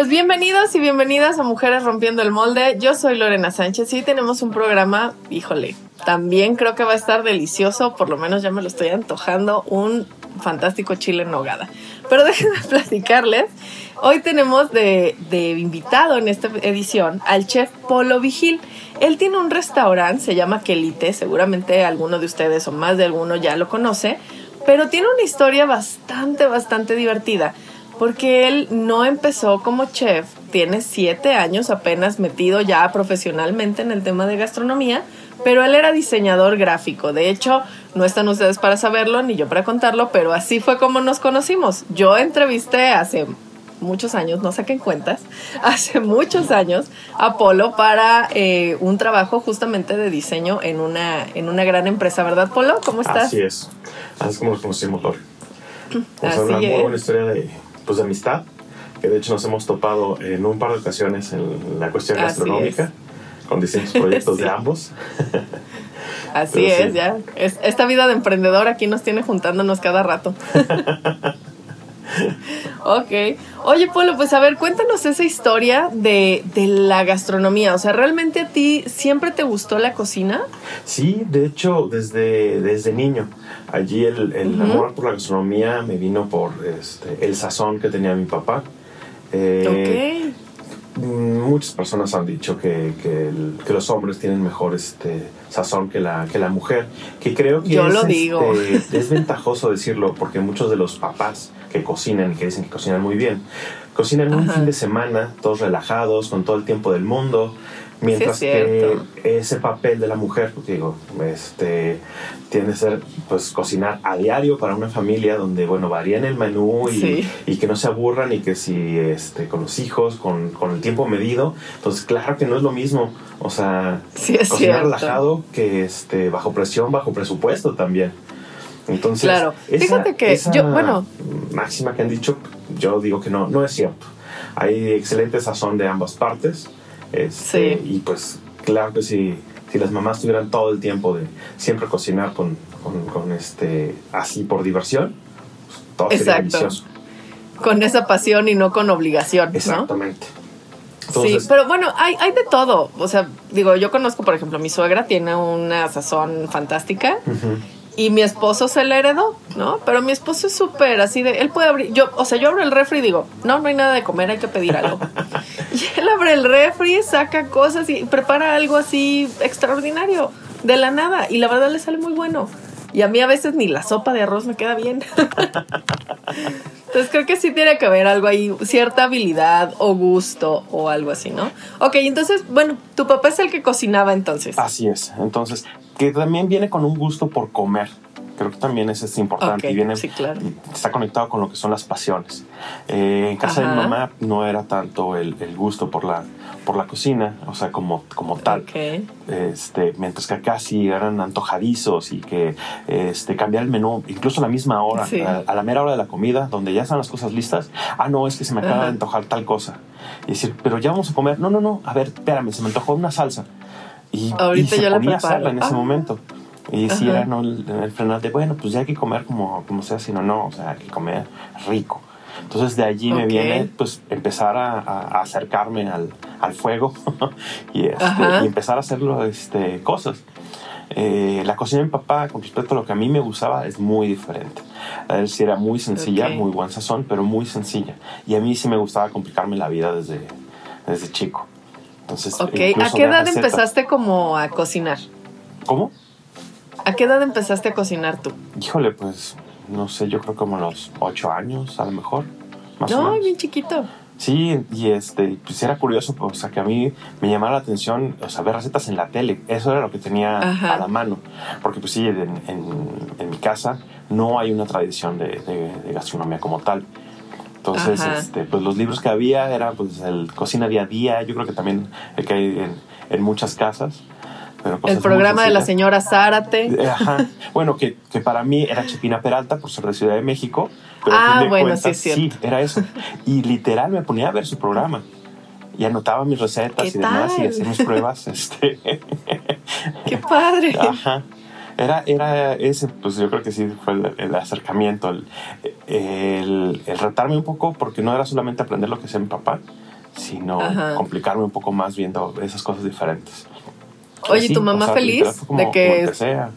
Pues bienvenidos y bienvenidas a Mujeres Rompiendo el Molde. Yo soy Lorena Sánchez y tenemos un programa, híjole, también creo que va a estar delicioso, por lo menos ya me lo estoy antojando, un fantástico chile en nogada. Pero déjenme platicarles, hoy tenemos de, de invitado en esta edición al chef Polo Vigil. Él tiene un restaurante, se llama Quelite, seguramente alguno de ustedes o más de alguno ya lo conoce, pero tiene una historia bastante, bastante divertida porque él no empezó como chef, tiene siete años apenas metido ya profesionalmente en el tema de gastronomía, pero él era diseñador gráfico. De hecho, no están ustedes para saberlo ni yo para contarlo, pero así fue como nos conocimos. Yo entrevisté hace muchos años, no saquen cuentas, hace muchos años a Polo para eh, un trabajo justamente de diseño en una, en una gran empresa, ¿verdad, Polo? ¿Cómo estás? Así es, así es como nos conocimos, Lori. Vamos a una muy buena historia de, pues, de amistad, que de hecho nos hemos topado en un par de ocasiones en la cuestión Así gastronómica, con distintos proyectos Sí. de ambos. Así Pero sí. es, ya. Es- esta vida de emprendedor aquí nos tiene juntándonos cada rato. ok. Oye, Polo, pues a ver, cuéntanos esa historia de, de la gastronomía. O sea, ¿realmente a ti siempre te gustó la cocina? Sí, de hecho, desde, desde niño. Allí el, amor por la gastronomía me vino por este, el sazón que tenía mi papá. Eh, ok. Mm, Muchas personas han dicho que, que, el- que los hombres tienen mejor este, sazón que la, que la mujer, que creo que Yo es, lo digo. este, es ventajoso decirlo porque muchos de los papás que cocinan y que dicen que cocinan muy bien, cocinan un fin de semana, todos relajados, con todo el tiempo del mundo, mientras Sí, es que ese papel de la mujer, pues, digo, este, tiene que ser pues cocinar a diario para una familia donde, bueno, varían el menú y, Sí. y que no se aburran y que si este, con los hijos, con, con el tiempo medido, entonces claro que no es lo mismo, o sea, Sí, cocinar cierto. relajado que este, bajo presión, bajo presupuesto también. Entonces, Claro. Fíjate que yo- bueno. máxima que han dicho, yo digo que no, no es cierto. Hay excelente sazón de ambas partes. Este, Sí. Y pues, claro que si, si las mamás tuvieran todo el tiempo de siempre cocinar con, con, con este, así por diversión, pues, todo sería Exacto. delicioso. Con esa pasión y no con obligación, ¿no? Exactamente. sí, Entonces, pero bueno, hay, hay de todo. O sea, digo, yo conozco, por ejemplo, mi suegra tiene una sazón fantástica. ujú. Y mi esposo se la heredó, ¿no? Pero mi esposo es súper así de, él puede abrir, yo, o sea, yo abro el refri y digo, no, no hay nada de comer, hay que pedir algo. y él abre el refri, saca cosas y prepara algo así extraordinario, de la nada. Y la verdad le sale muy bueno. Y a mí a veces ni la sopa de arroz me queda bien. Entonces creo que sí tiene que haber algo ahí, cierta habilidad o gusto o algo así, ¿no? Ok, entonces, bueno, tu papá es el que cocinaba entonces. Así es. Entonces, que también viene con un gusto por comer. Creo que también eso es importante. Ok, y viene, sí, claro. Está conectado con lo que son las pasiones. Eh, en casa de mi mamá no era tanto el, el gusto por la, por la cocina, o sea, como, como tal. Ok. Este, mientras que acá sí eran antojadizos y que este, cambiar el menú, incluso a la misma hora, Sí. a, a la mera hora de la comida, donde ya están las cosas listas. Ah, no, es que se me acaba Ajá. de antojar tal cosa. Y decir, pero ya vamos a comer. No, no, no, a ver, espérame, se me antojó una salsa. Y, Ahorita y se yo la ponía a preparo. hacerla en ese Ah. momento. Y si era ¿no? el, el frenar de, bueno, pues ya hay que comer como, como sea, sino no, o sea, hay que comer rico. Entonces de allí me Ok. viene pues empezar a, a- a acercarme al, al fuego y, este, y empezar a hacerlo este, cosas. Eh, la cocina de mi papá, con respecto a lo que a mí me gustaba, es muy diferente. A él sí era muy sencilla, muy buen sazón, pero muy sencilla. Y a mí sí me gustaba complicarme la vida desde, desde chico. Entonces, Ok, ¿a qué edad empezaste como a cocinar? ¿Cómo? ¿A qué edad empezaste a cocinar tú? Híjole, pues no sé, yo creo como a los ocho años, a lo mejor. Más o No, menos. bien chiquito. Sí, y este, pues era curioso, o sea, que a mí me llamaba la atención, o sea, ver recetas en la tele. Eso era lo que tenía Ajá. a la mano. Porque, pues sí, en, en- en mi casa no hay una tradición de, de- de gastronomía como tal. Entonces, este, pues los libros que había era pues el cocina día a día, yo creo que también el que hay en, en muchas casas. Pero El cosas muy programa de la señora Zárate. Eh, Ajá. Bueno, que, que para mí era Chepina Peralta por ser de Ciudad de México. Pero Ah, a fin de bueno, cuentas, sí es cierto. era eso. Y literal me ponía a ver su programa. Y anotaba mis recetas ¿Qué y demás y tal? hacía mis pruebas. Este, ¡Qué padre! Ajá. Era, era ese, pues yo creo que sí fue el, el acercamiento, el, el, el retarme un poco, porque no era solamente aprender lo que hacía mi papá, sino Ajá. complicarme un poco más viendo esas cosas diferentes. Oye, Sí, ¿tu mamá o sea, feliz como- de que- empecé a,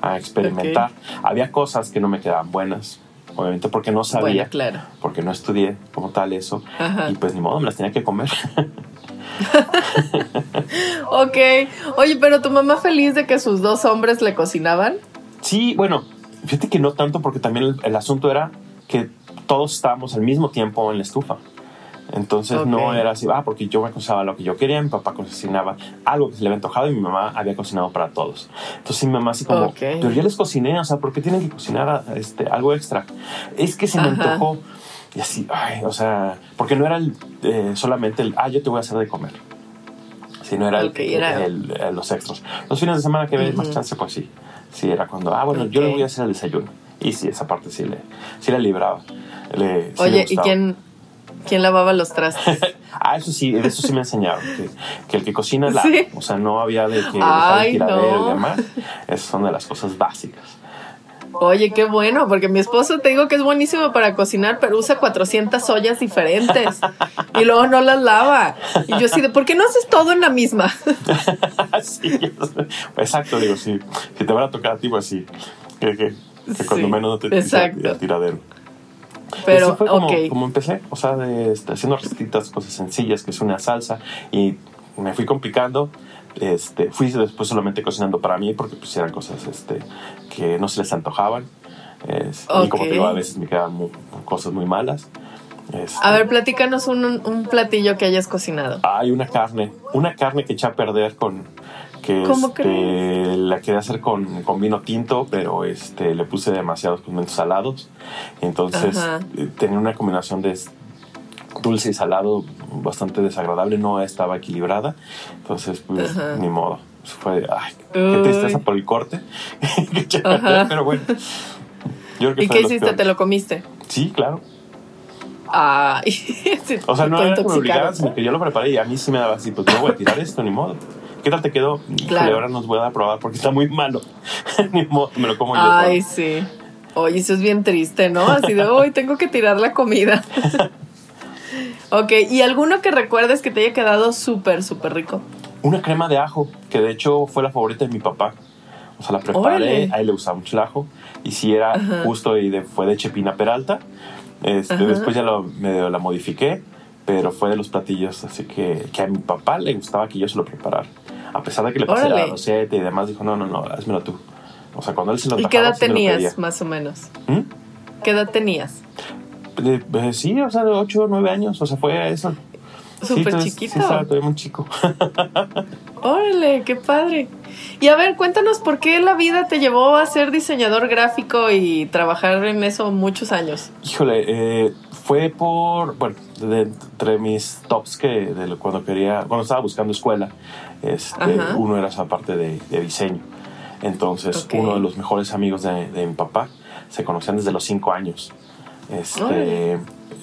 a experimentar. Había cosas que no me quedaban buenas, obviamente porque no sabía, Bueno, claro. porque no estudié como tal eso, Ajá. y pues ni modo, me las tenía que comer. Ok. Oye, pero tu mamá feliz de que sus dos hombres le cocinaban. Sí, bueno, fíjate que no tanto porque también el, el asunto era que todos estábamos al mismo tiempo en la estufa. Entonces no era así, ah, porque yo me cocinaba lo que yo quería, mi papá cocinaba algo que se le había antojado y mi mamá había cocinado para todos. Entonces mi mamá así como, Ok. pero yo les cociné, o sea, ¿por qué tienen que cocinar este, algo extra? Es que se me antojó y así, ay, o sea, porque no era el, eh, solamente el, ah, yo te voy a hacer de comer. Sino era, el- Ok, era- el- el- los extras. Los fines de semana que ves más Ujú. chance, pues sí. Sí, era cuando, ah, bueno, yo le voy a hacer el desayuno. Y sí, esa parte sí le, sí la libraba. Le- sí Oye, ¿y quién, quién lavaba los trastes? Ah, eso sí, de eso sí me enseñaron. Que, que el que cocina la. Sí. O sea, no había de que Ay, el tiradero no. y demás. Esas son de las cosas básicas. Oye, qué bueno, porque mi esposo te digo que es buenísimo para cocinar, pero usa 400 ollas diferentes y luego no las lava. Y yo de, ¿por qué no haces todo en la misma? sí, exacto, digo, sí. Si te van a tocar a ti, pues sí. Que, que, que cuando Sí, menos no te exacto. el tiradero. Pero, Así fue como, ok. como empecé, o sea, de, este, haciendo recetitas, cosas sencillas, que es una salsa, y me fui complicando. Este, fui después solamente cocinando para mí, porque pues eran cosas este, que no se les antojaban. Es- Y como te digo, a veces me quedaban mu- cosas muy malas. Este, A ver, platícanos un, un platillo que hayas cocinado. Hay una carne, una carne que eché a perder con que ¿Cómo este, la quería hacer con, con vino tinto, pero este le puse demasiados condimentos salados. Entonces Ajá. eh, tenía una combinación de dulce y salado bastante desagradable, no estaba equilibrada. Entonces, pues, Ajá. ni modo. Fue, ay, qué tristeza por el corte pero bueno. Yo creo que ¿Y qué hiciste? peores. ¿Te lo comiste? Sí, claro. Sí, O sea, no era que me obligaran, sino que yo lo preparé y a mí sí me daba así, pues no voy a tirar esto, ni modo. ¿Qué tal te quedó? Híjole, Claro. ahora nos voy a probar porque está muy malo. ni modo, me lo como yo. Ay, solo. sí. Oye, eso es bien triste, ¿no? Así de, hoy tengo que tirar la comida. ok, ¿y alguno que recuerdes que te haya quedado súper, súper rico? Una crema de ajo, que de hecho fue la favorita de mi papá. O sea, la preparé, Órale. a él le gustaba mucho el ajo. Y si era Ajá. justo y de, fue de Chepina Peralta. Este, después ya lo, medio la modifiqué, pero fue de los platillos, así que, que a mi papá le gustaba que yo se lo preparara. A pesar de que le pasé la receta y demás, dijo, no, no, no, házmelo tú. O sea, cuando él se lo ¿Y qué edad sí tenías, más o menos? ¿Mm? ¿Qué edad tenías? Eh, eh, sí, o sea, de 8 o 9 años, o sea, fue eso. Sí, Súper entonces, chiquito. Sí, estaba todavía muy chico. Órale, qué padre. Y a ver, cuéntanos por qué la vida te llevó a ser diseñador gráfico y trabajar en eso muchos años. Híjole, eh, fue por, bueno, de entre mis tops que de cuando quería, cuando estaba buscando escuela, este, uno era esa parte de, de diseño. Entonces, Ok. uno de los mejores amigos de, de mi papá se conocían desde los cinco años. Este,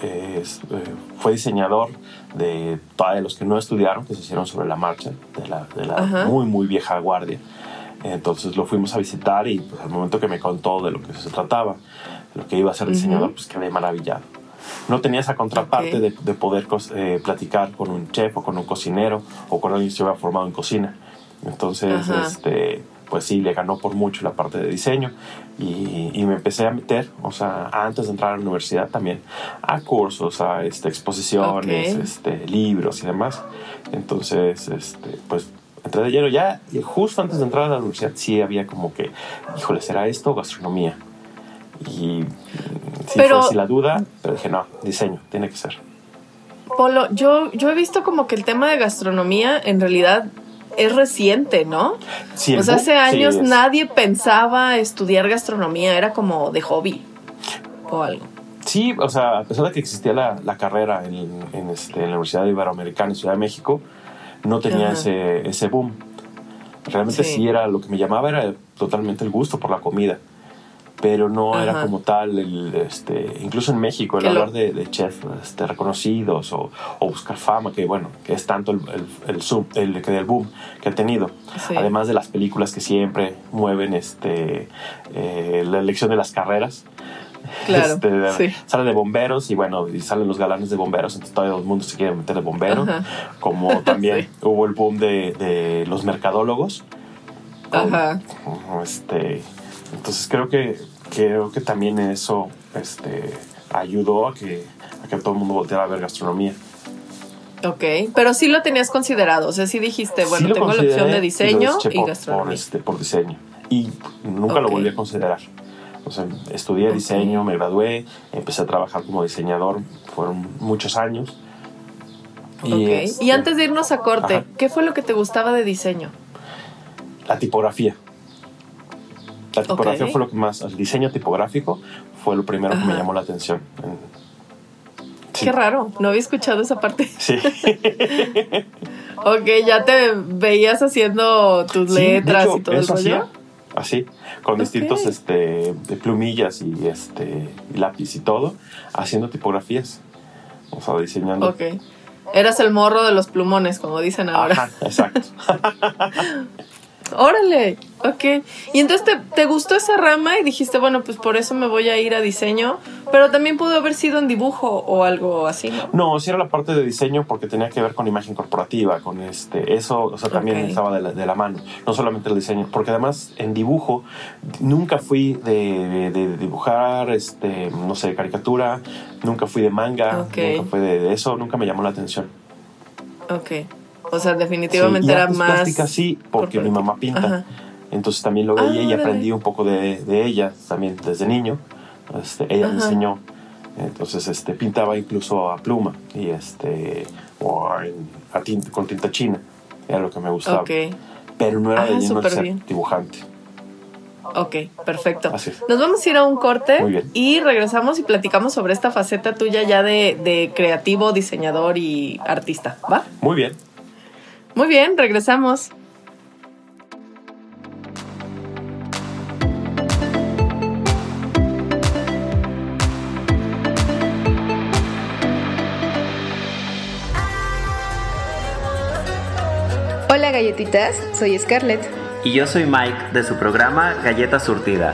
es, eh, fue diseñador de todos los que no estudiaron, que se hicieron sobre la marcha, de la, de la muy, muy vieja guardia. Entonces lo fuimos a visitar y pues, al momento que me contó de lo que se trataba, de lo que iba a ser diseñador, Ujú. pues quedé maravillado. No tenía esa contraparte de, de poder eh, platicar con un chef o con un cocinero o con alguien que se hubiera formado en cocina. Entonces, Ajá. este, pues sí, le ganó por mucho la parte de diseño y, y me empecé a meter, o sea, antes de entrar a la universidad también, a cursos, a este, exposiciones, Ok. este, libros y demás. Entonces, este, pues entré de lleno ya, y justo antes de entrar a la universidad sí había como que, híjole, ¿será esto gastronomía? Y sí Pero- fue así la duda, pero dije, no, diseño, tiene que ser. Polo, yo, yo he visto como que el tema de gastronomía en realidad es reciente, ¿no? Sí, el o sea, boom, hace sí, años es- nadie pensaba estudiar gastronomía, era como de hobby o algo. Sí, o sea, a pesar de que existía la, la carrera en, en, este, en la Universidad Iberoamericana en Ciudad de México, no tenía Ajá. ese, ese boom. Realmente Sí. sí. era lo que me llamaba, era totalmente el gusto por la comida. Pero no era como tal, el, este, incluso en México, el lo- hablar de, de chefs este, reconocidos o, o buscar fama, que bueno, que es tanto el, el, el, zoom- el, del boom que ha tenido. Sí. Además de las películas que siempre mueven este, eh, la elección de las carreras. Claro, Este, sí. Sale de bomberos y bueno, y salen los galanes de bomberos, entonces todo el mundo se quiere meter de bombero. Ajá. Como también Sí. hubo el boom de, de los mercadólogos. con- Ajá. este, entonces creo que, creo que también eso este, ayudó a que, a que todo el mundo volteara a ver gastronomía. Ok, pero sí lo tenías considerado, o sea, sí dijiste, bueno, Sí lo tengo la opción de y lo diseño y por, gastronomía. Por, este, por diseño. Y nunca lo Ok. volví a considerar. O sea, estudié Ok. diseño, me gradué, empecé a trabajar como diseñador, fueron muchos años. Ok. este, Y antes de irnos a corte, Ajá. ¿qué fue lo que te gustaba de diseño? La tipografía. La tipografía fue lo que más, el diseño tipográfico fue lo primero que me llamó la atención. Sí. Qué raro, no había escuchado esa parte. Sí. Ok, ya te veías haciendo tus Sí, letras hecho, y todo el eso rollo. hacía, así, con Ok. distintos este, de plumillas y este lápiz y todo, haciendo tipografías. O sea, diseñando. Ok. Eras el morro de los plumones, como dicen ahora. Ajá, exacto. Órale, ok. Y entonces te, te gustó esa rama y dijiste, bueno, pues por eso me voy a ir a diseño, pero también pudo haber sido en dibujo o algo así, ¿no? No, sí era la parte de diseño porque tenía que ver con imagen corporativa, con este, eso, o sea, también estaba de la, de la mano, no solamente el diseño, porque además en dibujo nunca fui de, de- de dibujar, este, no sé, caricatura, nunca fui de manga, nunca fui de, de eso, nunca me llamó la atención. Ok. O sea, definitivamente Sí, y era artes más... plásticas sí, porque mi mamá pinta. Ajá. Entonces también lo Ah, veía y órale. aprendí un poco de, de ella también desde niño. Este, ella me Ajá. enseñó. Entonces este, pintaba incluso a pluma y este, o en- a tinta- con tinta china. Era lo que me gustaba. Ok, Pero no era Ah, de lleno de ser bien. dibujante. ok, perfecto. Así es. Nos vamos a ir a un corte y regresamos y platicamos sobre esta faceta tuya ya de, de creativo, diseñador y artista, ¿va? Muy bien. Muy bien, regresamos. Hola galletitas, soy Scarlett. Y yo soy Mike de su programa Galleta Surtida.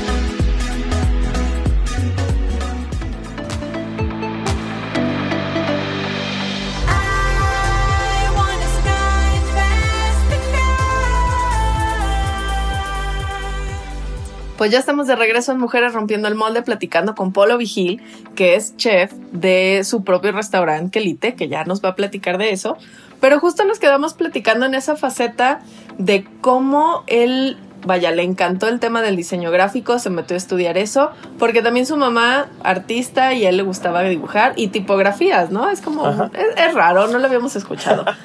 Pues ya estamos de regreso en Mujeres Rompiendo el Molde platicando con Polo Vigil, que es chef de su propio restaurante Quelite, que ya nos va a platicar de eso. Pero justo nos quedamos platicando en esa faceta de cómo él, vaya, le encantó el tema del diseño gráfico, se metió a estudiar eso, porque también su mamá, artista, y a él le gustaba dibujar y tipografías, ¿no? Es como, es, es raro, no lo habíamos escuchado.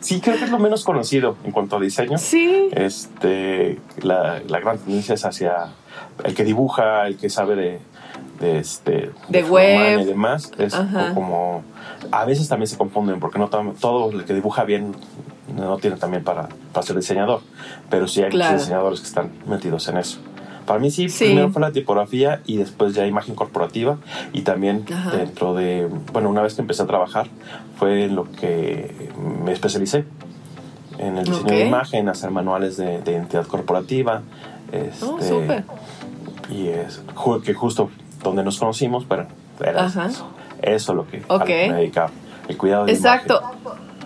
Sí, creo que es lo menos conocido en cuanto a diseño. Sí, Este, la, la gran tendencia es hacia el que dibuja, el que sabe de, de, este, De Froman web. y demás. Es como. A veces también se confunden porque no todo el que dibuja bien no tiene también para, para ser diseñador. Pero sí hay Claro. diseñadores que están metidos en eso. Para mí sí, Sí. primero fue la tipografía y después ya imagen corporativa y también Ajá. dentro de, bueno, una vez que empecé a trabajar fue en lo que me especialicé en el diseño de Ok. imagen, hacer manuales de, de identidad corporativa. Este, Oh. Y es que justo donde nos conocimos, pero era Ajá. eso, eso lo que, a lo Ok. que me dedicaba, el cuidado de Exacto.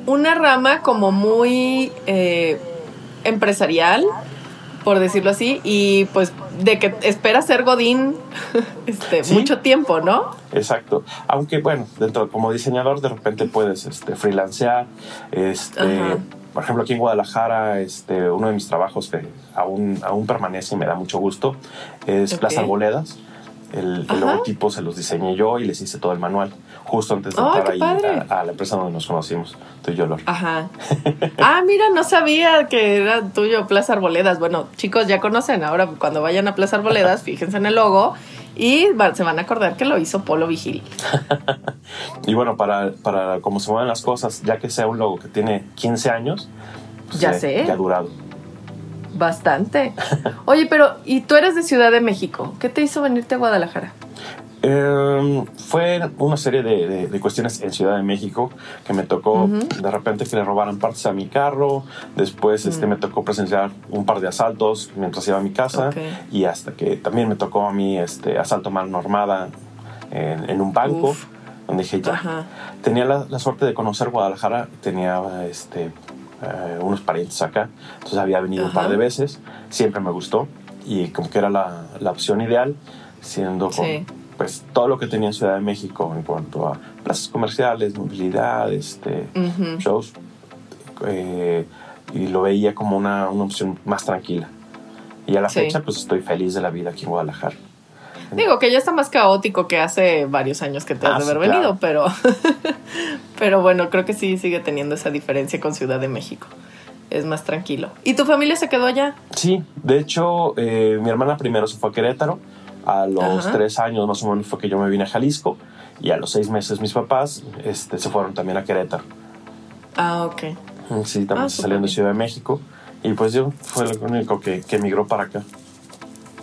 Una rama como muy eh, empresarial, por decirlo así, y pues de que espera ser Godín este, Sí. mucho tiempo, ¿no? Exacto. Aunque bueno, dentro como diseñador de repente puedes este, freelancear. Este, Ajá. por ejemplo, aquí en Guadalajara, este, uno de mis trabajos que aún, aún permanece y me da mucho gusto es Ok. Plaza Arboledas. El, logotipo se los diseñé yo y les hice todo el manual, justo antes de ¡Ay, entrar ahí a, a la empresa donde nos conocimos, tú y yo, Lor. Ajá. Ah, mira, no sabía que era tuyo Plaza Arboledas. Bueno, chicos, ya conocen. Ahora, cuando vayan a Plaza Arboledas, fíjense en el logo y se van a acordar que lo hizo Polo Vigil. Y bueno, para, para cómo se mueven las cosas, ya que sea un logo que tiene 15 años, pues Ya ya, sé. ya ha durado. Bastante. Oye, pero, ¿y tú eres de Ciudad de México? ¿Qué te hizo venirte a Guadalajara? Eh, fue una serie de, de- de cuestiones en Ciudad de México que me tocó de repente que le robaran partes a mi carro. Después este, Mm. me tocó presenciar un par de asaltos mientras iba a mi casa. Y hasta que también me tocó a mí este asalto mal normada en, en un banco. Uf. Donde dije ya. Ajá. Tenía la, la suerte de conocer Guadalajara. Tenía este, eh, unos parientes acá. Entonces había venido un par Ajá. de veces. Siempre me gustó. Y como que era la, la opción ideal. Siendo con, Sí. pues todo lo que tenía en Ciudad de México en cuanto a plazas comerciales, movilidad, este, Ujú. shows, eh, y lo veía como una, una opción más tranquila. Y a la Sí. fecha, pues estoy feliz de la vida aquí en Guadalajara. Digo que ya está más caótico que hace varios años que te has Ah, de sí, haber claro. venido, pero, pero bueno, creo que sí sigue teniendo esa diferencia con Ciudad de México. Es más tranquilo. ¿Y tu familia se quedó allá? Sí, de hecho, eh, mi hermana primero se fue a Querétaro. A los Ajá. tres años más o menos fue que yo me vine a Jalisco. Y a los seis meses mis papás este, se fueron también a Querétaro. Ah, ok. Sí, también Ah, se salieron de Ciudad de México. Y pues yo fue lo único que, que emigró para acá.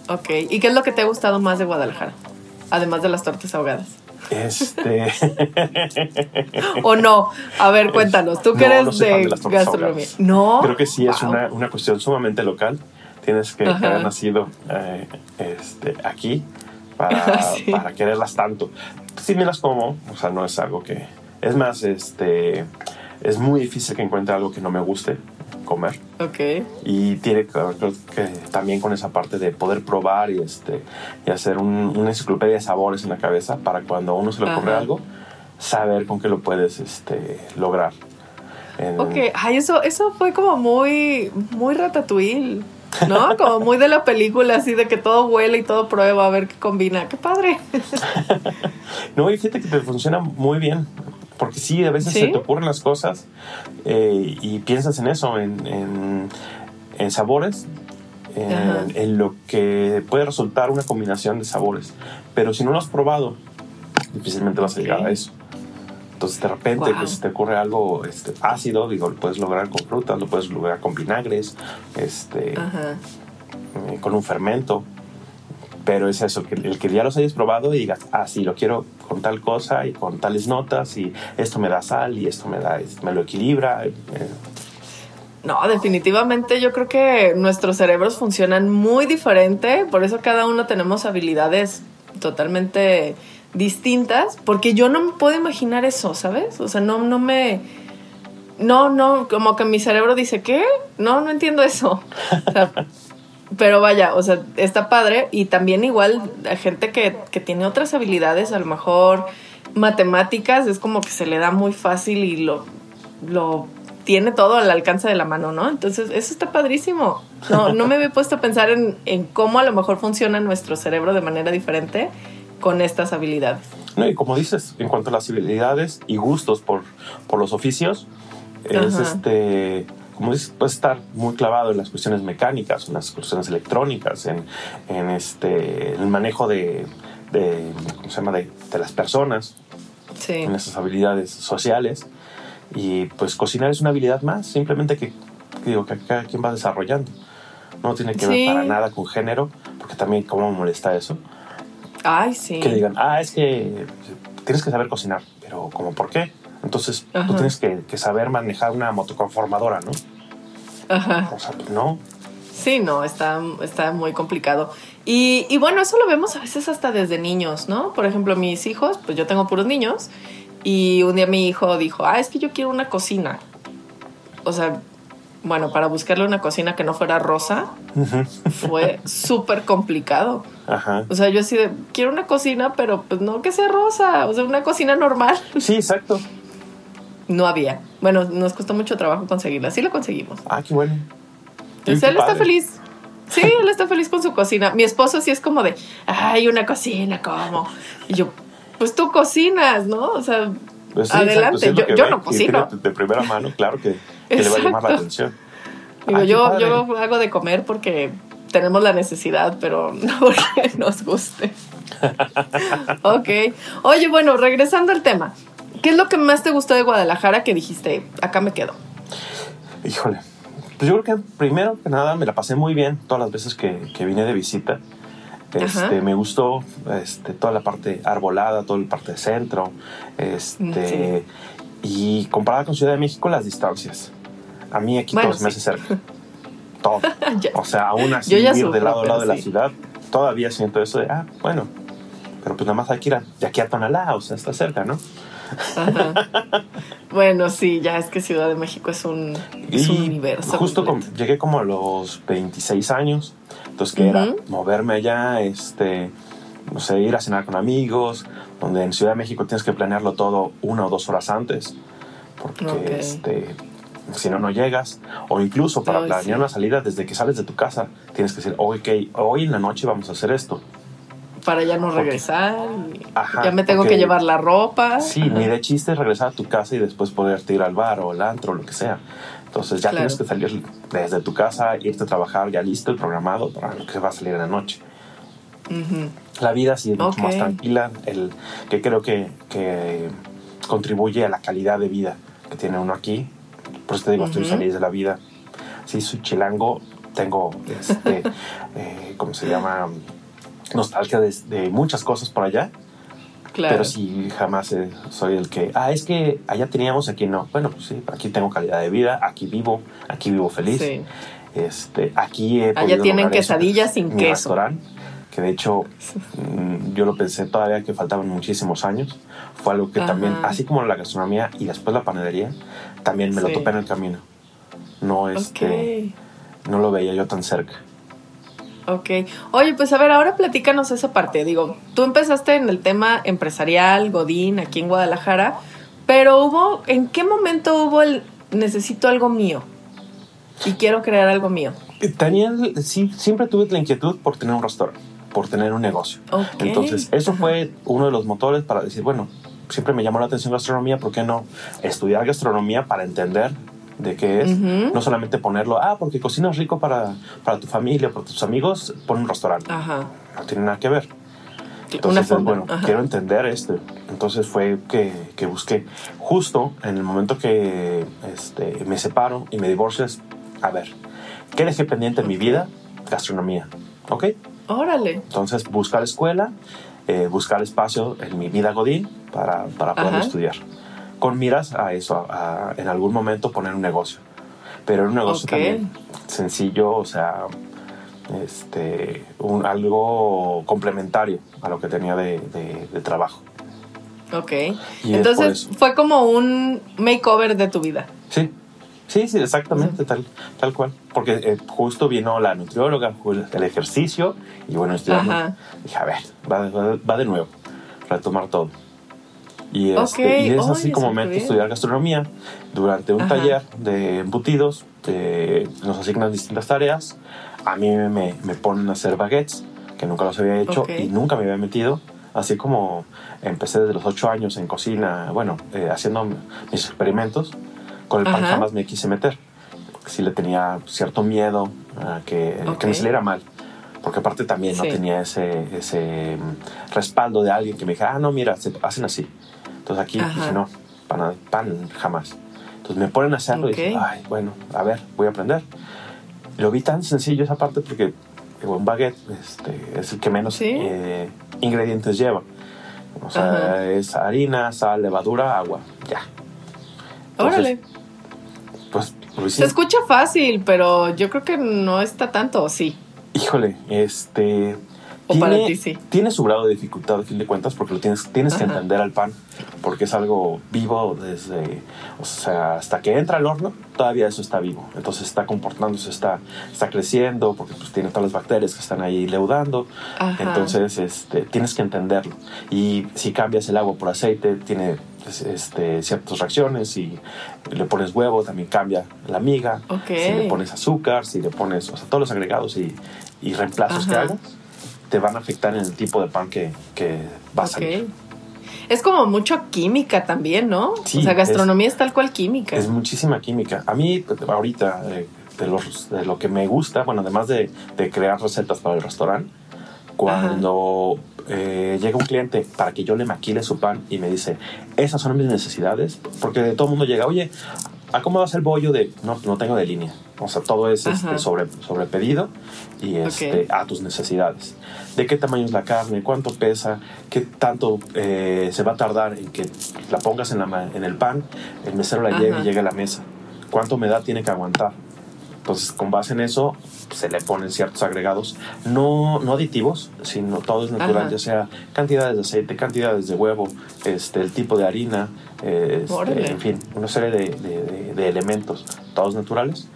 Ok. ¿Y qué es lo que te ha gustado más de Guadalajara? Además de las tortas ahogadas. Este. ¿O no? A ver, cuéntanos. Tú que No, eres no de, gastronomía. ahogadas. No. Creo que sí es una, una cuestión sumamente local. Tienes que, haber nacido eh, este, aquí para, Sí. para quererlas tanto. Sí me las como, o sea, no es algo que... Es más, este, es muy difícil que encuentre algo que no me guste comer. Ok. Y tiene que ver creo que también con esa parte de poder probar y, este, y hacer un- una enciclopedia de sabores en la cabeza para cuando a uno se le ocurre Ajá. algo, saber con qué lo puedes este, lograr. En- Ok. Ay, eso, eso fue como muy, muy ratatouille. ¿No? Como muy de la película, así de que todo huele y todo prueba a ver qué combina. ¡Qué padre! No, y fíjate que te funciona muy bien. Porque sí, a veces ¿Sí? se te ocurren las cosas eh, y piensas en eso, en, en- en sabores, en, lo que puede resultar una combinación de sabores. Pero si no lo has probado, difícilmente vas a llegar a eso. Entonces, de repente, Wow. pues, si te ocurre algo este, ácido, digo, lo puedes lograr con frutas, lo puedes lograr con vinagres, este, eh, con un fermento. Pero es eso, que el que ya los hayas probado y digas, ah, sí, lo quiero con tal cosa y con tales notas y esto me da sal y esto me da, me lo equilibra. eh, No, definitivamente yo creo que nuestros cerebros funcionan muy diferente, por eso cada uno tenemos habilidades totalmente distintas, porque yo no me puedo imaginar eso, ¿sabes? O sea, no, no me... No, no, como que mi cerebro dice, ¿qué? No, no entiendo eso. O sea, pero vaya, o sea, está padre y también igual a gente que, que tiene otras habilidades, a lo mejor matemáticas, es como que se le da muy fácil y lo, lo tiene todo al alcance de la mano, ¿no? Entonces, eso está padrísimo. No, no me había puesto a pensar en, en cómo a lo mejor funciona nuestro cerebro de manera diferente con estas habilidades. No, y como dices, en cuanto a las habilidades y gustos por, por los oficios, es Ajá. este, como dices, puedes estar muy clavado en las cuestiones mecánicas, en las cuestiones electrónicas, en, en este, el manejo de, de, ¿cómo se llama? de, de las personas, Sí. en esas habilidades sociales. Y pues cocinar es una habilidad más, simplemente que, digo que cada quien va desarrollando. No tiene que Sí. ver para nada con género, porque también cómo me molesta eso. Ay, sí. Que digan, ah, es que tienes que saber cocinar, pero ¿cómo por qué? Entonces Ajá. tú tienes que, que saber manejar una motoconformadora, ¿no? Ajá. O sea, pues no. Sí, no, está, está muy complicado. Y, y bueno, eso lo vemos a veces hasta desde niños, ¿no? Por ejemplo, mis hijos, pues yo tengo puros niños, y un día mi hijo dijo, ah, es que yo quiero una cocina. O sea, bueno, para buscarle una cocina que no fuera rosa, fue súper complicado. Ajá. O sea, yo así de, quiero una cocina, pero pues no que sea rosa, o sea, una cocina normal. Sí, exacto. No había. Bueno, nos costó mucho trabajo conseguirla, sí la conseguimos. Ah, qué bueno. Entonces él está feliz. Sí, él está feliz con su cocina. Mi esposo sí es como de, ay, una cocina, ¿cómo? Y yo, pues tú cocinas, ¿no? O sea, Pues sí, adelante. exacto, sí yo yo no cocino. De primera mano, claro que, que le va a llamar la atención. Digo, Ay, qué yo, yo hago de comer porque tenemos la necesidad, pero no porque nos guste. ok. Oye, bueno, regresando al tema. ¿Qué es lo que más te gustó de Guadalajara que dijiste, acá me quedo? Híjole. Pues yo creo que primero que nada me la pasé muy bien todas las veces que, que vine de visita. Este, me gustó este, toda la parte arbolada, toda la parte de centro. Este, Y comparada con Ciudad de México, las distancias. A mí aquí Bueno, todo se me sí. hace cerca. Todo. O sea, aún así, ir de sufro, lado a lado de pero la sí. ciudad, todavía siento eso de, ah, bueno, pero pues nada más hay que ir a- de aquí a Tonalá, o sea, está cerca, ¿no? Ajá. Bueno, sí, ya es que Ciudad de México es un, es un Y universo. Justo llegué como a los 26 años. Entonces, que era moverme allá, este, no sé, ir a cenar con amigos, donde en Ciudad de México tienes que planearlo todo una o dos horas antes, porque este, si no, no llegas. O incluso para planear sí. una salida desde que sales de tu casa, tienes que decir, ok, hoy en la noche vamos a hacer esto. Para ya no regresar. y Ajá, ya me tengo porque- que llevar la ropa. Sí, Ajá. ni de chiste regresar a tu casa y después poderte ir al bar o al antro o lo que sea. Entonces ya Claro. tienes que salir desde tu casa, irte a trabajar ya listo el programado para lo que va a salir en la noche. Ujú. La vida sí es mucho Ok. más tranquila, el, que creo que, que contribuye a la calidad de vida que tiene uno aquí. Por eso te digo, estoy Ujú. feliz de la vida. Sí, soy chilango, tengo, este, eh, ¿cómo se llama? Nostalgia de, de muchas cosas por allá. Claro. Pero sí, jamás eh, soy el que, ah, es que allá teníamos, aquí no. Bueno, pues sí, aquí tengo calidad de vida, aquí vivo, aquí vivo feliz. Sí. Este, aquí he Allá tienen eso. quesadillas sin Mi queso. restaurante, que de hecho mm, yo lo pensé todavía que faltaban muchísimos años. Fue algo que Ajá. también, así como la gastronomía y después la panadería, también me lo topé en el camino. No, este, Ok. no lo veía yo tan cerca. Ok. Oye, pues a ver, ahora platícanos esa parte. Digo, tú empezaste en el tema empresarial, Godín, aquí en Guadalajara, pero hubo, ¿en qué momento hubo el necesito algo mío? Y quiero crear algo mío. Tenía, sí, siempre tuve la inquietud por tener un restaurante, por tener un negocio. Ok. Entonces, eso Ajá. fue uno de los motores para decir, bueno, siempre me llamó la atención gastronomía, ¿por qué no estudiar gastronomía para entender de qué es? No solamente ponerlo, ah, porque cocinas rico para, para tu familia, para tus amigos, pon un restaurante. Ajá. No tiene nada que ver. Entonces, bueno, Ajá. quiero entender esto. Entonces fue que, que busqué. Justo en el momento que este, me separo y me divorcio, es, a ver, ¿qué dejé pendiente en mi vida? Gastronomía. ¿Ok? Órale. Entonces, buscar escuela, eh, buscar espacio en mi vida Godín para, para poder Ajá. estudiar. Con miras a eso, a, a en algún momento poner un negocio. Pero un negocio Ok. también sencillo, o sea, este, un, algo complementario a lo que tenía de, de- de trabajo. Ok. Y es Entonces fue como un makeover de tu vida. Sí, sí, sí, exactamente, tal, tal cual. Porque eh, justo vino la nutrióloga, el ejercicio, y bueno, estudiando. Ajá. Dije, a ver, va, va- va de nuevo, retomar todo. Y, este, Ok, y es así como me metí a estudiar gastronomía. Durante un Ajá. taller de embutidos, eh, nos asignan distintas tareas. A mí me, me, me ponen a hacer baguettes, que nunca los había hecho Ok. y nunca me había metido. Así como empecé desde los ocho años en cocina, bueno, eh, haciendo mis experimentos, con el pan Ajá. jamás me quise meter. Sí le tenía cierto miedo a que, Ok. que me saliera mal. Porque aparte también no Sí. tenía ese, ese mm, respaldo de alguien que me dijera, ah, no, mira, se hacen así. Entonces aquí Ajá. dije, no, pan, pan jamás. Entonces me ponen a hacerlo y dije, ay, bueno, a ver, voy a aprender. Lo vi tan sencillo esa parte porque un baguette este, es el que menos Sí. eh, ingredientes lleva. O sea, Ajá. es harina, sal, levadura, agua, ya. Entonces, Órale. Pues lo Se escucha fácil, pero yo creo que no está tanto, ¿o sí? Híjole, este. O para ti sí. Tiene su grado de dificultad, a fin de cuentas, porque lo tienes, tienes que entender al pan, porque es algo vivo desde. O sea, hasta que entra al horno, todavía eso está vivo. Entonces está comportándose, está, está creciendo, porque pues tiene todas las bacterias que están ahí leudando. Ajá. Entonces, este, tienes que entenderlo. Y si cambias el agua por aceite, tiene es- este, ciertas reacciones. Si le pones huevo, también cambia la miga. Ok. Si le pones azúcar, si le pones, o sea, todos los agregados y, y reemplazos que hagas, te van a afectar en el tipo de pan que, que va a salir. Es como mucho química también, ¿no? Sí, o sea, gastronomía es, tal cual química. Es muchísima química. A mí, ahorita, eh, de, los- de lo que me gusta, bueno, además de, de crear recetas para el restaurante, cuando eh, llega un cliente para que yo le maquile su pan y me dice, esas son mis necesidades, porque todo el mundo llega, oye, ¿a cómo vas el bollo de.? No, no tengo de línea. O sea, todo es este, sobre, sobre pedido y este, a tus necesidades. ¿De qué tamaño es la carne? ¿Cuánto pesa? ¿Qué tanto eh, se va a tardar en que la pongas en, la, en el pan? El mesero la lleve Ajá. y llegue a la mesa. ¿Cuánta humedad tiene que aguantar? Entonces, con base en eso, se le ponen ciertos agregados, no, no aditivos, sino todo es natural, Ajá. ya sea cantidades de aceite, cantidades de huevo, este, el tipo de harina, eh, este, en fin, una serie de, de- de- de elementos, todos naturales,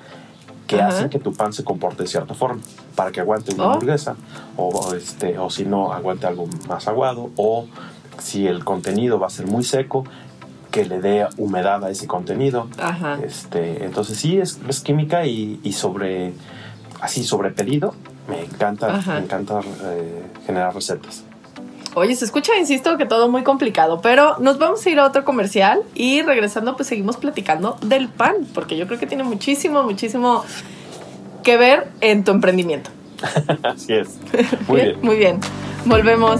que Ajá. hacen que tu pan se comporte de cierta forma, para que aguante una Oh. hamburguesa, o, o este, o si no, aguante algo más aguado, o si el contenido va a ser muy seco, que le dé humedad a ese contenido. Ajá. Este, entonces sí, es, es química y, y sobre, así sobre pedido, me encanta, Ajá. me encanta eh, generar recetas. Oye, se escucha, insisto, que todo muy complicado, pero nos vamos a ir a otro comercial y regresando pues seguimos platicando del pan, porque yo creo que tiene muchísimo, muchísimo que ver en tu emprendimiento. Así es. Muy bien. Muy bien. Volvemos.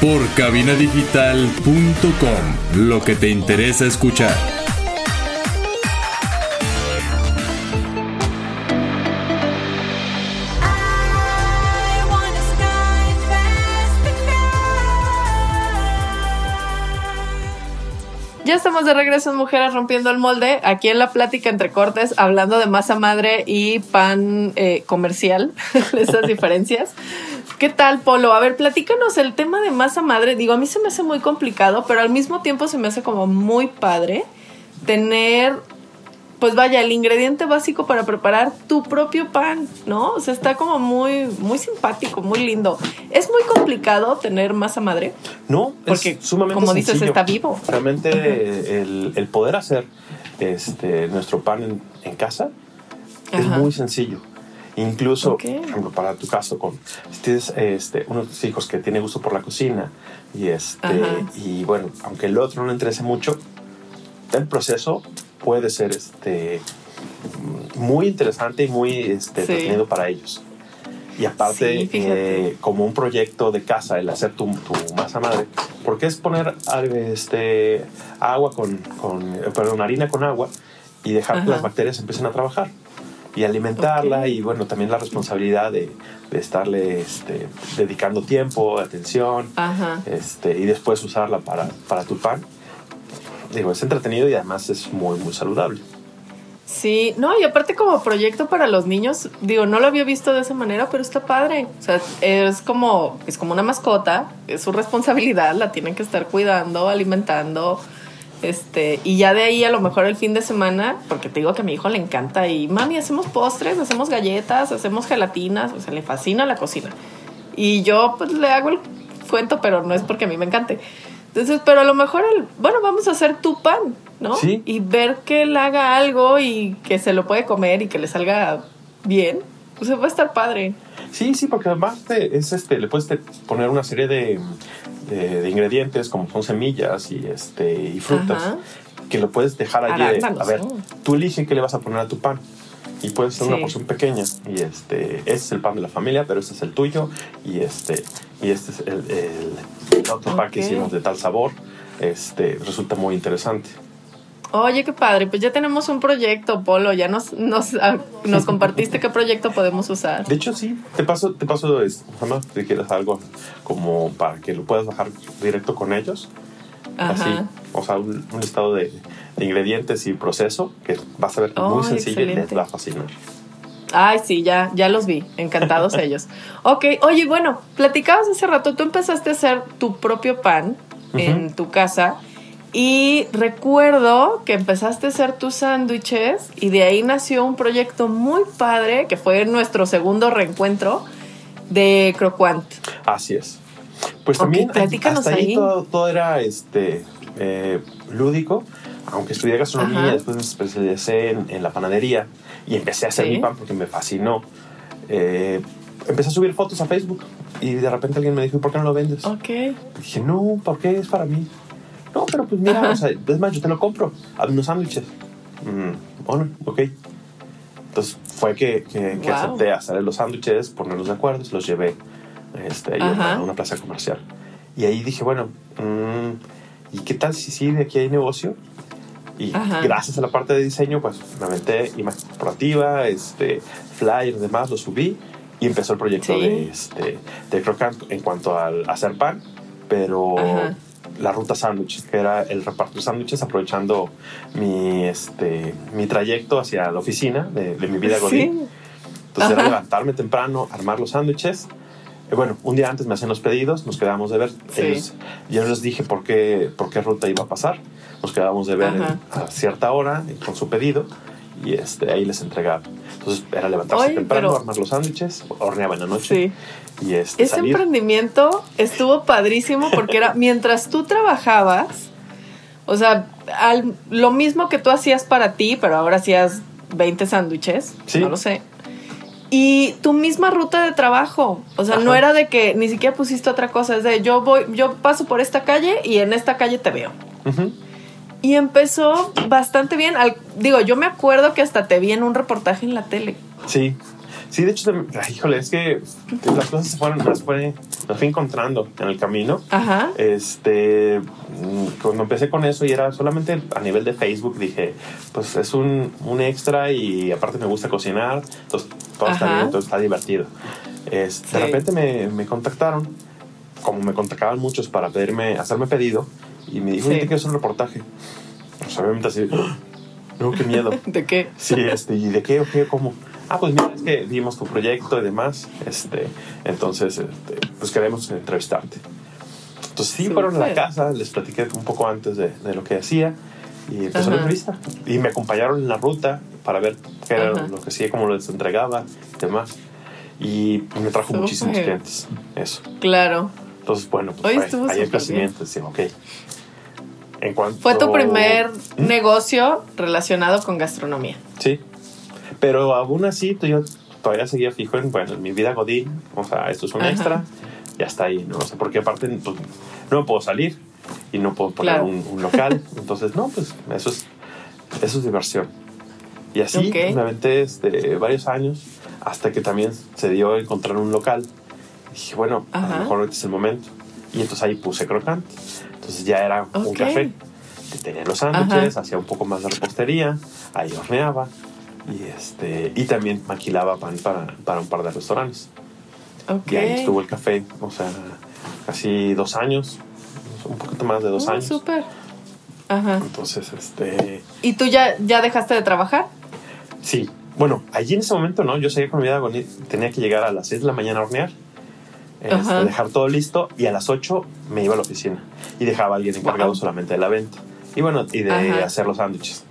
Por cabinadigital.com, lo que te interesa escuchar. Ya estamos de regreso en Mujeres Rompiendo el Molde, aquí en la plática entre cortes, hablando de masa madre y pan eh, comercial, esas diferencias. ¿Qué tal, Polo? A ver, platícanos el tema de masa madre. Digo, a mí se me hace muy complicado, pero al mismo tiempo se me hace como muy padre tener, pues vaya, el ingrediente básico para preparar tu propio pan, ¿no? O sea, está como muy, muy simpático, muy lindo. ¿Es muy complicado tener masa madre? No, Porque, es sumamente como dices, está vivo. Realmente el, el poder hacer este, nuestro pan en, en casa es muy sencillo. Incluso, por ejemplo, para tu caso, con, si tienes este, uno de tus hijos que tiene gusto por la cocina y, este, Ajá. y bueno, aunque el otro no le interese mucho, el proceso puede ser este, muy interesante y muy este, Sí. entretenido para ellos. Y aparte, Sí, eh, como un proyecto de casa, el hacer tu, tu masa madre, porque es poner este, agua con, con, eh, perdón, harina con agua y dejar que las bacterias empiecen a trabajar y alimentarla y bueno, también la responsabilidad de, de estarle este, dedicando tiempo, atención Ajá. este, y después usarla para, para tu pan. Digo, es entretenido y además es muy, muy saludable. Sí, no, y aparte como proyecto para los niños, digo, no lo había visto de esa manera, pero está padre. O sea, es como, es como una mascota, es su responsabilidad, la tienen que estar cuidando, alimentando. Este, y ya de ahí a lo mejor el fin de semana, porque te digo que a mi hijo le encanta y mami, hacemos postres, hacemos galletas, hacemos gelatinas, o sea, le fascina la cocina. Y yo pues le hago el cuento, pero no es porque a mí me encante. Entonces, pero a lo mejor, el, bueno, vamos a hacer tu pan, ¿no? Sí. Y ver que él haga algo y que se lo puede comer y que le salga bien, pues va a estar padre. Sí, sí, porque además te- es este, le puedes poner una serie de, de- de ingredientes como son semillas y, este, y frutas Ajá. que lo puedes dejar allí. Arándanos, a ver, ¿no? tú elige qué le vas a poner a tu pan. Y puede ser una porción pequeña. Y este, este es el pan de la familia, pero este es el tuyo. Y este, y este es el, el- el otro pan que hicimos de tal sabor. Este, resulta muy interesante. Oye, qué padre. Pues ya tenemos un proyecto, Polo. Ya nos, nos, ah, nos compartiste qué proyecto podemos usar. De hecho, sí, te paso, te paso, es- ojalá si quieres algo como para que lo puedas bajar directo con ellos. Así, Ajá. o sea, un, un listado de, de ingredientes y proceso que vas a ver es muy sencillo y les excelente. va a fascinar. Ay, sí, ya, ya los vi. Encantados ellos. Ok, oye, bueno, platicabas hace rato, tú empezaste a hacer tu propio pan en Ujú. tu casa. Y recuerdo que empezaste a hacer tus sándwiches y de ahí nació un proyecto muy padre que fue nuestro segundo reencuentro de Croquant. Así es. Pues también hasta ahí ahí. todo, todo era este eh, lúdico, aunque estudié gastronomía, Ajá. después me especialicé en, en la panadería y empecé a hacer Sí. mi pan porque me fascinó. Eh, empecé a subir fotos a Facebook y de repente alguien me dijo, ¿y por qué no lo vendes? Ok. Dije, no, ¿por qué? Es para mí. No, pero pues mira, Ajá. o sea, es más, yo te lo compro. Hazme unos sándwiches. Mm, bueno, ok. Entonces fue que, que, que Wow. acepté hacer los sándwiches, ponerlos de acuerdo, los llevé este, a una plaza comercial. Y ahí dije, bueno, mm, ¿y qué tal si sí de aquí hay negocio? Y Ajá. gracias a la parte de diseño, pues me aventé imagen corporativa, este, flyer, demás, lo subí y empezó el proyecto Sí. de, este, de Crocant en cuanto al hacer pan, pero Ajá. La ruta sándwich, que era el repartir sándwiches aprovechando mi, este, mi trayecto hacia la oficina de, de mi vida godín. Sí. Entonces era Ajá. levantarme temprano, armar los sándwiches. Y bueno, un día antes me hacían los pedidos, nos quedamos de ver. Sí. Ellos- yo les dije por qué, por qué ruta iba a pasar. Nos quedábamos de ver en- a cierta hora eh, con su pedido y este, ahí les entregaba. Entonces era levantarse Oye, temprano, pero- armar los sándwiches, horneaba en la noche Sí. y este, Ese salir. emprendimiento estuvo padrísimo porque era mientras tú trabajabas, o sea, al- lo mismo que tú hacías para ti, pero ahora hacías 20 sándwiches, Sí. no lo sé. Y tu misma ruta de trabajo, o sea, no era de que ni siquiera pusiste otra cosa, es de yo voy, yo paso por esta calle y en esta calle te veo. Ujú. Y empezó bastante bien. Al- digo, yo me acuerdo que hasta te vi en un reportaje en la tele. Sí, sí, de hecho, ay, híjole, es que las cosas se fueron, las fue, las fui encontrando en el camino. Ajá. Este, mm, cuando empecé con eso y era solamente a nivel de Facebook, dije, pues es un, un extra y aparte me gusta cocinar, entonces todo está bien, todo está divertido. Es- Sí. De repente me, me contactaron, como me contactaban muchos para pedirme, hacerme pedido, y me dijo, Sí. "Oye, ¿te quieres un reportaje? Pues obviamente así, ¡ah! no, qué miedo. ¿De qué? Sí, este, ¿y de qué o qué? ¿Cómo? Ah, pues mira, es que vimos tu proyecto y demás, este, entonces, este, pues queremos entrevistarte. Entonces sí, fueron a la casa, les platiqué un poco antes de, de lo que hacía y empezó Ajá. la entrevista. Y me acompañaron en la ruta para ver qué era Ajá. lo que hacía, cómo les entregaba y demás. Y me trajo Súper. muchísimos clientes, eso. Claro. Entonces, bueno, pues fue- ahí el crecimiento, decía, ok. En cuanto... Fue tu primer ¿Mm? negocio relacionado con gastronomía. Sí. Pero aún así, yo todavía seguía fijo en, bueno, en mi vida Godín. O sea, esto es un Ajá. extra. Ya está ahí, ¿no? O sea, porque aparte pues, no me puedo salir y no puedo poner Claro. un, un local. Entonces, no, pues eso es, eso es diversión. Y así Ok. me aventé este, varios años hasta que también se dio encontrar un local. Y dije, bueno, a Ajá. lo mejor ahorita es el momento. Y entonces ahí puse crocante. Entonces ya era un Ok. café. que Tenía los sándwiches, hacía un poco más de repostería, ahí horneaba y, este, y también maquilaba pan para, para un par de restaurantes. Ok. Y ahí estuvo el café, o sea, casi dos años, un poquito más de dos Oh, años. Súper. Ajá. Entonces, este, ¿Y tú ya, ya dejaste de trabajar? sí. Bueno, allí en ese momento, ¿no? Yo seguía con mi vida, tenía que llegar a las 6 de la mañana a hornear, este, dejar todo listo y a las 8 me iba a la oficina y dejaba a alguien encargado Wow. solamente de la venta. Y bueno, y de Ajá. hacer los sándwiches.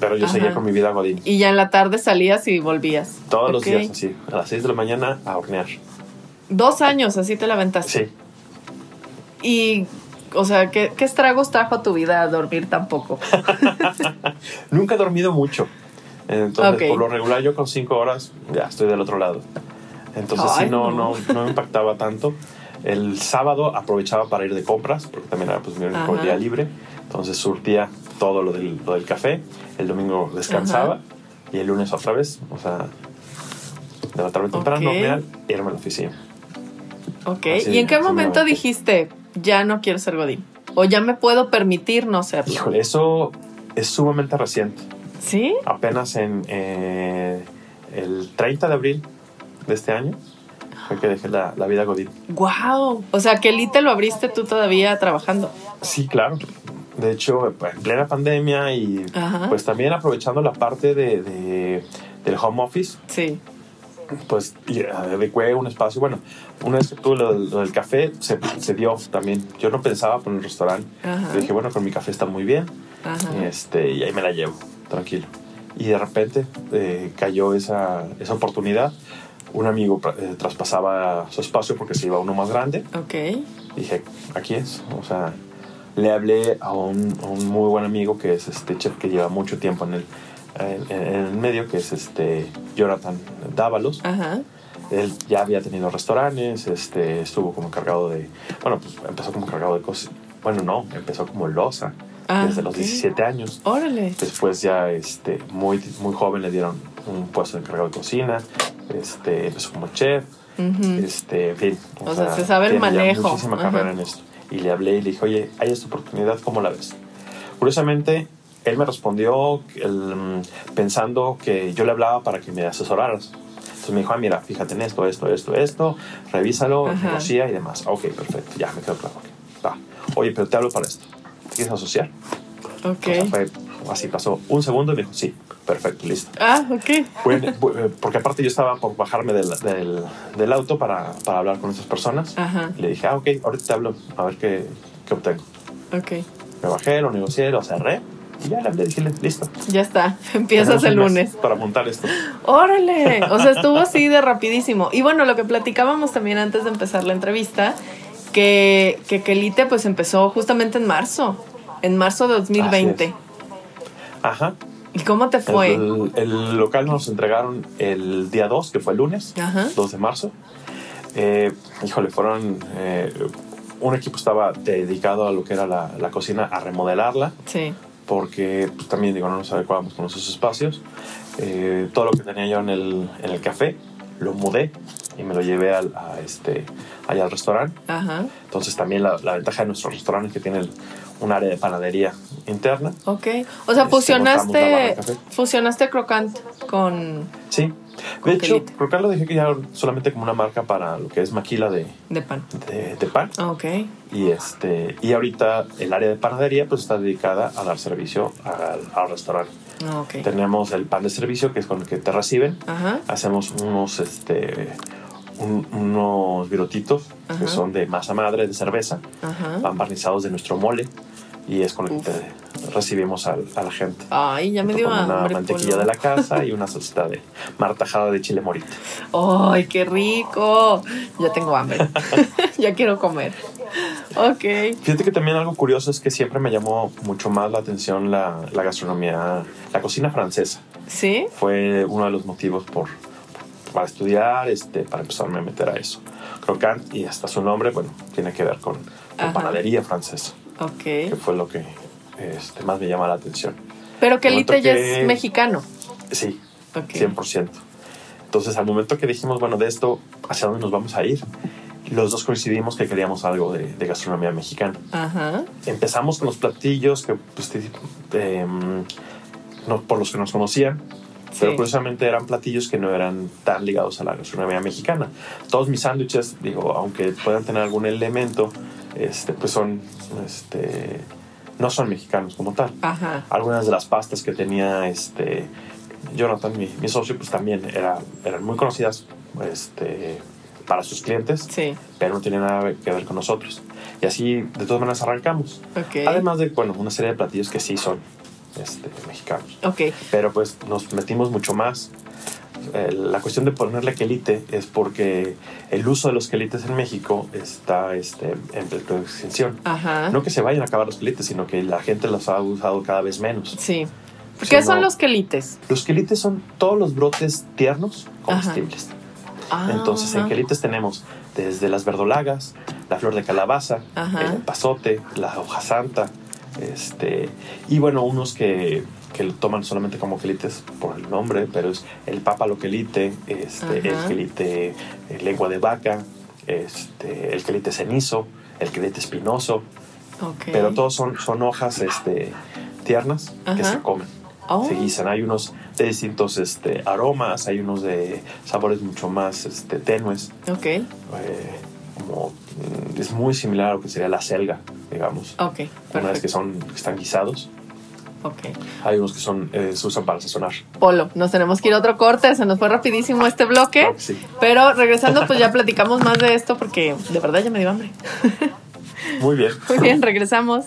Pero yo Ajá. seguía con mi vida godín. Y ya en la tarde salías y volvías. Todos los Ok. días así, a las 6 de la mañana a hornear. Dos años, así te la aventaste. Sí. Y, o sea, ¿qué, qué estragos trajo a tu vida a dormir tan poco? Nunca he dormido mucho. Entonces, Ok. por lo regular, yo con 5 horas ya estoy del otro lado. Entonces, Ay, sí, no, no. no. No, me impactaba tanto. El sábado aprovechaba para ir de compras, porque también era pues, mi único día libre. Entonces, surtía todo lo del, lo del café. El domingo descansaba. Ajá. Y el lunes otra vez. O sea, levantarme temprano, Ok. hornear, irme a la oficina. Ok. Así- ¿Y en qué momento dijiste, ya no quiero ser Godín? O ya me puedo permitir no serlo. Híjole, eso es sumamente reciente. ¿Sí? Apenas en eh, el 30 de abril de este año fue que dejé la, la vida Godín. ¡Wow! O sea, que Elite lo abriste tú todavía trabajando. Sí, claro. De hecho, en plena pandemia y Ajá. pues también aprovechando la parte de, de- del home office, Sí. pues y adecué un espacio. Bueno, una vez que tuve lo, del- lo del café, se, se dio también. Yo no pensaba poner el restaurante. Ajá. Dije, bueno, con mi café está muy bien. Ajá. Este, y ahí me la llevo, tranquilo. Y de repente eh, cayó esa, esa oportunidad. Un amigo eh, traspasaba su espacio porque se iba a uno más grande. Ok. Dije, aquí es. O sea, le hablé a un, a un muy buen amigo que es este chef que lleva mucho tiempo en el, en, en el medio, que es este Jonathan Dávalos. Ajá. Él ya había tenido restaurantes, este, estuvo como encargado de. Bueno, pues empezó como encargado de cosas. Bueno, no, empezó como loza Ah, desde los ok. 17 años. Órale. Después ya este, muy, muy joven le dieron un puesto de encargado de cocina. Este, empezó como chef. Ujú. Este, en fin. O sea, se sabe el manejo. muchísima Ajá. carrera en esto. Y le hablé y le dije, oye, hay esta oportunidad, ¿cómo la ves? Curiosamente, él me respondió el, mm, pensando que yo le hablaba para que me asesoraras. Entonces me dijo, ah, mira, fíjate en esto, esto, esto, esto, revísalo, negocia y demás. Ok, perfecto, ya me quedó claro. ok, va. Oye, pero te hablo para esto. ¿Te quieres asociar? Ok. O sea, fue así, pasó un segundo y me dijo, sí, perfecto, listo. Ah, ok. Bueno, eh, porque aparte yo estaba por bajarme del, del, del auto para, para hablar con esas personas. Ajá. Le dije, ah, ok, ahorita te hablo, a ver qué, qué obtengo. Ok. Me bajé, lo negocié, lo cerré y ya le hablé, dije, listo. Ya está. Empiezas el lunes. Para montar esto. Órale, o sea, estuvo así de rapidísimo. Y bueno, lo que platicábamos también antes de empezar la entrevista, que, que Kelite pues empezó justamente en marzo, en marzo de 2020. Ajá. ¿Y cómo te fue? El, el local nos entregaron el día 2, que fue el lunes, Ajá. 2 de marzo. Eh, híjole, fueron... eh, un equipo estaba dedicado a lo que era la, la cocina, a remodelarla. Sí. porque pues, también digo, no nos adecuábamos con esos espacios. Eh, todo lo que tenía yo en el, en el café lo mudé y me lo llevé al, a este, allá al restaurante. Ajá. Entonces también la, la ventaja de nuestro restaurante es que tiene el- un área de panadería interna. Ok. O sea, Este, fusionaste, fusionaste Crocant con Sí. Con De hecho, que lo dejé que ya solamente como una marca para lo que es maquila de, de pan. de, de pan. Ok. Y, este, y ahorita el área de panadería pues está dedicada a dar servicio al, al restaurante. Ok. Tenemos el pan de servicio, que es con el que te reciben. Ajá. Hacemos unos, este, un- unos virotitos Ajá. que son de masa madre, de cerveza, Ajá. van barnizados de nuestro mole y es con el que recibimos a la gente. Ay, ya me dio una mantequilla de la casa y una salsita de martajada de chile morita. ¡Ay, qué rico! Ya tengo hambre. ya quiero comer. Ok. Fíjate que también algo curioso es que siempre me llamó mucho más la atención la, la gastronomía, la cocina francesa. ¿Sí? Fue uno de los motivos por, para estudiar, este, para empezarme a meter a eso. Crocant y hasta su nombre, bueno, tiene que ver con, panadería francesa, que Ok. fue lo que este, más me llama la atención. Pero Kelite Momento ya que- es mexicano. Sí, Ok. 100%. Entonces, al momento que dijimos, bueno, de esto, ¿hacia dónde nos vamos a ir? Los dos coincidimos que queríamos algo de, de gastronomía mexicana. Ajá. Empezamos con los platillos que, pues, em, no- por los que nos conocían, pero Sí. curiosamente eran platillos que no eran tan ligados a la gastronomía mexicana. Todos mis sándwiches, digo, aunque puedan tener algún elemento, este, pues son, este, no son mexicanos como tal. Ajá. Algunas de las pastas que tenía este, Jonathan, mi, mi socio, pues también era, eran muy conocidas este, para sus clientes, Sí. pero no tenían nada que ver con nosotros. Y así, de todas maneras, arrancamos. Ok. Además de, bueno, una serie de platillos que sí son este, mexicanos. Ok. Pero pues nos metimos mucho más. Eh, la cuestión de ponerle quelite es porque el uso de los quelites en México está este, en peligro de extinción. Ajá. No que se vayan a acabar los quelites, sino que la gente los ha usado cada vez menos. Sí. Sí, ¿Qué son los quelites? Los quelites son todos los brotes tiernos comestibles. Ah, Entonces, en quelites tenemos desde las verdolagas, la flor de calabaza, Ajá. el pasote, la hoja santa, este, y bueno, unos que, que lo toman solamente como quelites por el nombre, pero es el pápalo quelite, este, el quelite eh, lengua de vaca, este, el quelite cenizo, el quelite espinoso, Ok. pero todos son, son hojas este, tiernas que Ajá. se comen. Oh. Se guisan. Hay unos de distintos este, aromas, hay unos de sabores mucho más este, tenues. Ok, eh, como, mm, es muy similar a lo que sería la selga, digamos. ok, Una vez que perfecto. son que están guisados. Ok. Hay unos que son eh, se usan para sazonar. Polo, nos tenemos que ir a otro corte, se nos fue rapidísimo este bloque. Claro sí. Pero regresando, pues ya platicamos más de esto porque de verdad ya me dio hambre. Muy bien. Muy bien, regresamos.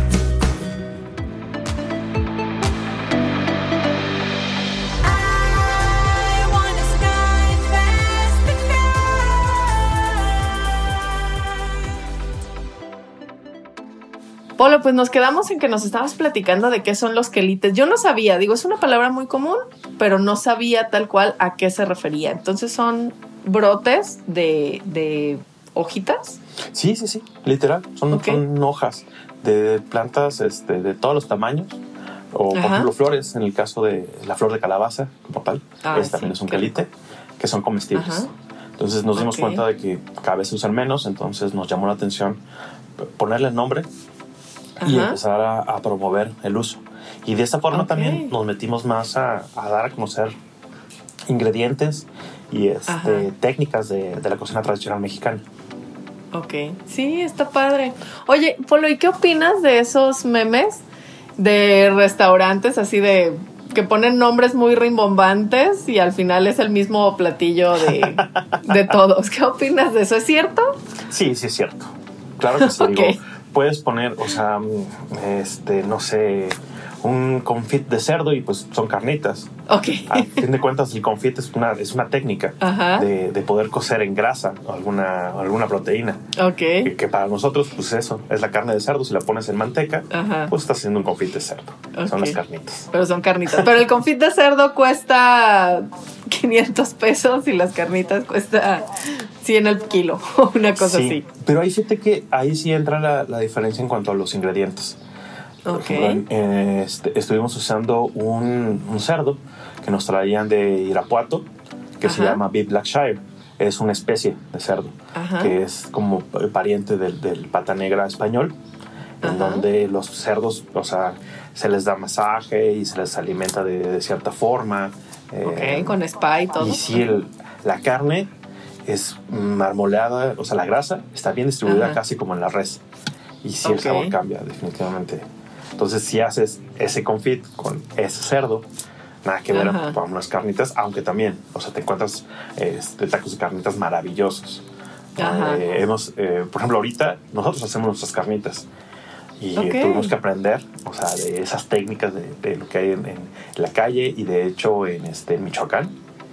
Pues nos quedamos en que nos estabas platicando de qué son los quelites. Yo no sabía, digo, es una palabra muy común, pero no sabía tal cual a qué se refería. Entonces son brotes de, de hojitas. Sí, sí, sí, literal. Son, Ok. son hojas de plantas este, de todos los tamaños. O, por ejemplo, flores, en el caso de la flor de calabaza, como tal. Ah, ese también es un quelite, que son comestibles. Ajá. Entonces nos dimos cuenta de que cada vez se usan menos, entonces nos llamó la atención ponerle nombre y empezar a, a promover el uso. Y de esta forma también nos metimos más a, a dar a conocer ingredientes y este, técnicas de, de la cocina tradicional mexicana. Ok, sí, está padre. Oye, Polo, ¿y qué opinas de esos memes de restaurantes así de que ponen nombres muy rimbombantes y al final es el mismo platillo de, de todos? ¿Qué opinas de eso? ¿Es cierto? Sí, sí es cierto. Claro que sí. Ok. digo, puedes poner, o sea, mm, este, no sé, un confit de cerdo y pues son carnitas. Ok. A fin de cuentas, el confit es una, es una técnica de, de poder cocer en grasa alguna, alguna proteína. Ok. Que, que para nosotros, pues eso, es la carne de cerdo. Si la pones en manteca, Ajá. pues estás haciendo un confit de cerdo. Son las carnitas. Pero son carnitas. Pero el confit de cerdo cuesta 500 pesos y las carnitas cuesta 100 el kilo o una cosa sí, así. pero ahí fíjate que ahí sí entra la, la diferencia en cuanto a los ingredientes. Por Ok. ejemplo, eh, este, estuvimos usando un, un cerdo que nos traían de Irapuato, que se Ajá. llama Beef Blackshire. Es una especie de cerdo Ajá. que es como pariente del, del pata negra español, en Ajá. donde los cerdos, o sea, se les da masaje y se les alimenta de, de cierta forma. Eh, Ok, con spa y todo. y sí, el- la carne es marmoleada, o sea, la grasa está bien distribuida Ajá. casi como en la res. Y sí, el sabor cambia, definitivamente. Entonces, si haces ese confit con ese cerdo, nada que ver con unas carnitas, aunque también, o sea, te encuentras este, tacos de carnitas maravillosos. Ajá. Eh, hemos, eh, por ejemplo, ahorita nosotros hacemos nuestras carnitas. Y tuvimos que aprender, o sea, de esas técnicas de, de lo que hay en, en la calle y de hecho en este Michoacán.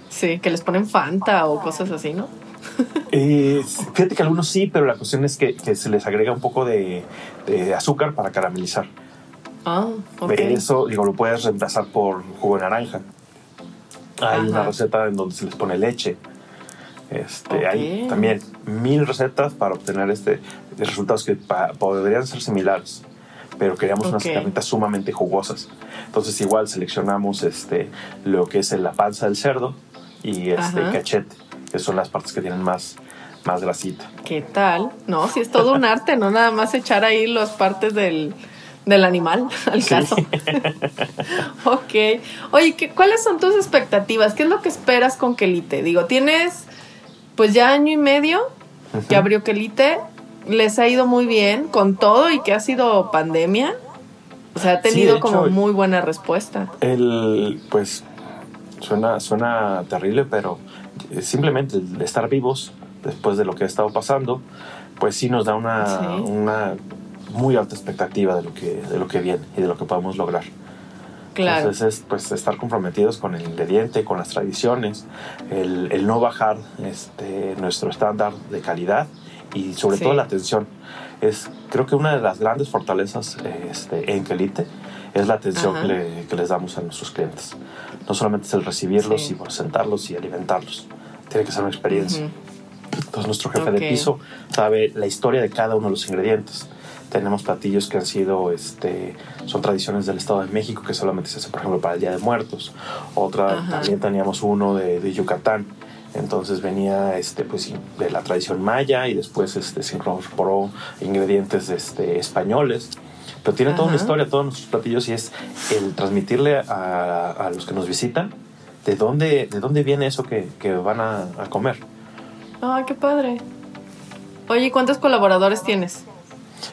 Sí, que les ponen Fanta o cosas así, ¿no? Eh, fíjate que algunos sí, pero la cuestión es que, que se les agrega un poco de, de azúcar para caramelizar. Ah, ok. Eso, digo, lo puedes reemplazar por jugo de naranja. Hay Ajá. una receta en donde se les pone leche. Este, Ok. Hay también mil recetas para obtener este resultados que podrían ser similares, pero queríamos unas Ok. carnitas sumamente jugosas. Entonces igual seleccionamos este, lo que es la panza del cerdo y este Ajá. cachete, que son las partes que tienen más, más grasita. ¿Qué tal? No, sí es todo un arte, no nada más echar ahí las partes del, del animal, al Sí. caso. ok. Oye, ¿qué, ¿cuáles son tus expectativas? ¿Qué es lo que esperas con Quelite? Digo, tienes pues ya año y medio que abrió Quelite, les ha ido muy bien con todo y que ha sido pandemia. O sea, ha tenido como hecho- muy buena respuesta. El, pues, suena, suena terrible, pero simplemente el estar vivos después de lo que ha estado pasando, pues sí nos da una, Sí. una muy alta expectativa de lo, que, de lo que viene y de lo que podemos lograr. Claro. Entonces es pues estar comprometidos con el ingrediente, con las tradiciones, el, el no bajar este, nuestro estándar de calidad y sobre Sí. todo la atención. Es, creo que una de las grandes fortalezas este, en Quelite es la atención que, le- que les damos a nuestros clientes. No solamente es el recibirlos Sí. y presentarlos y alimentarlos. Tiene que ser una experiencia. Entonces nuestro jefe Ok. de piso sabe la historia de cada uno de los ingredientes. Tenemos platillos que han sido, este, son tradiciones del Estado de México que solamente se hacen, por ejemplo, para el Día de Muertos. Otra, Ajá. también teníamos uno de, de Yucatán. Entonces venía este, pues, de la tradición maya y después este, se incorporó ingredientes este, españoles. Pero tiene toda una Ajá. historia, todos nuestros platillos, y es el transmitirle a, a los que nos visitan de dónde, de dónde viene eso que, que van a, a comer. Ay, qué padre. Oye, ¿y ¿cuántos colaboradores tienes?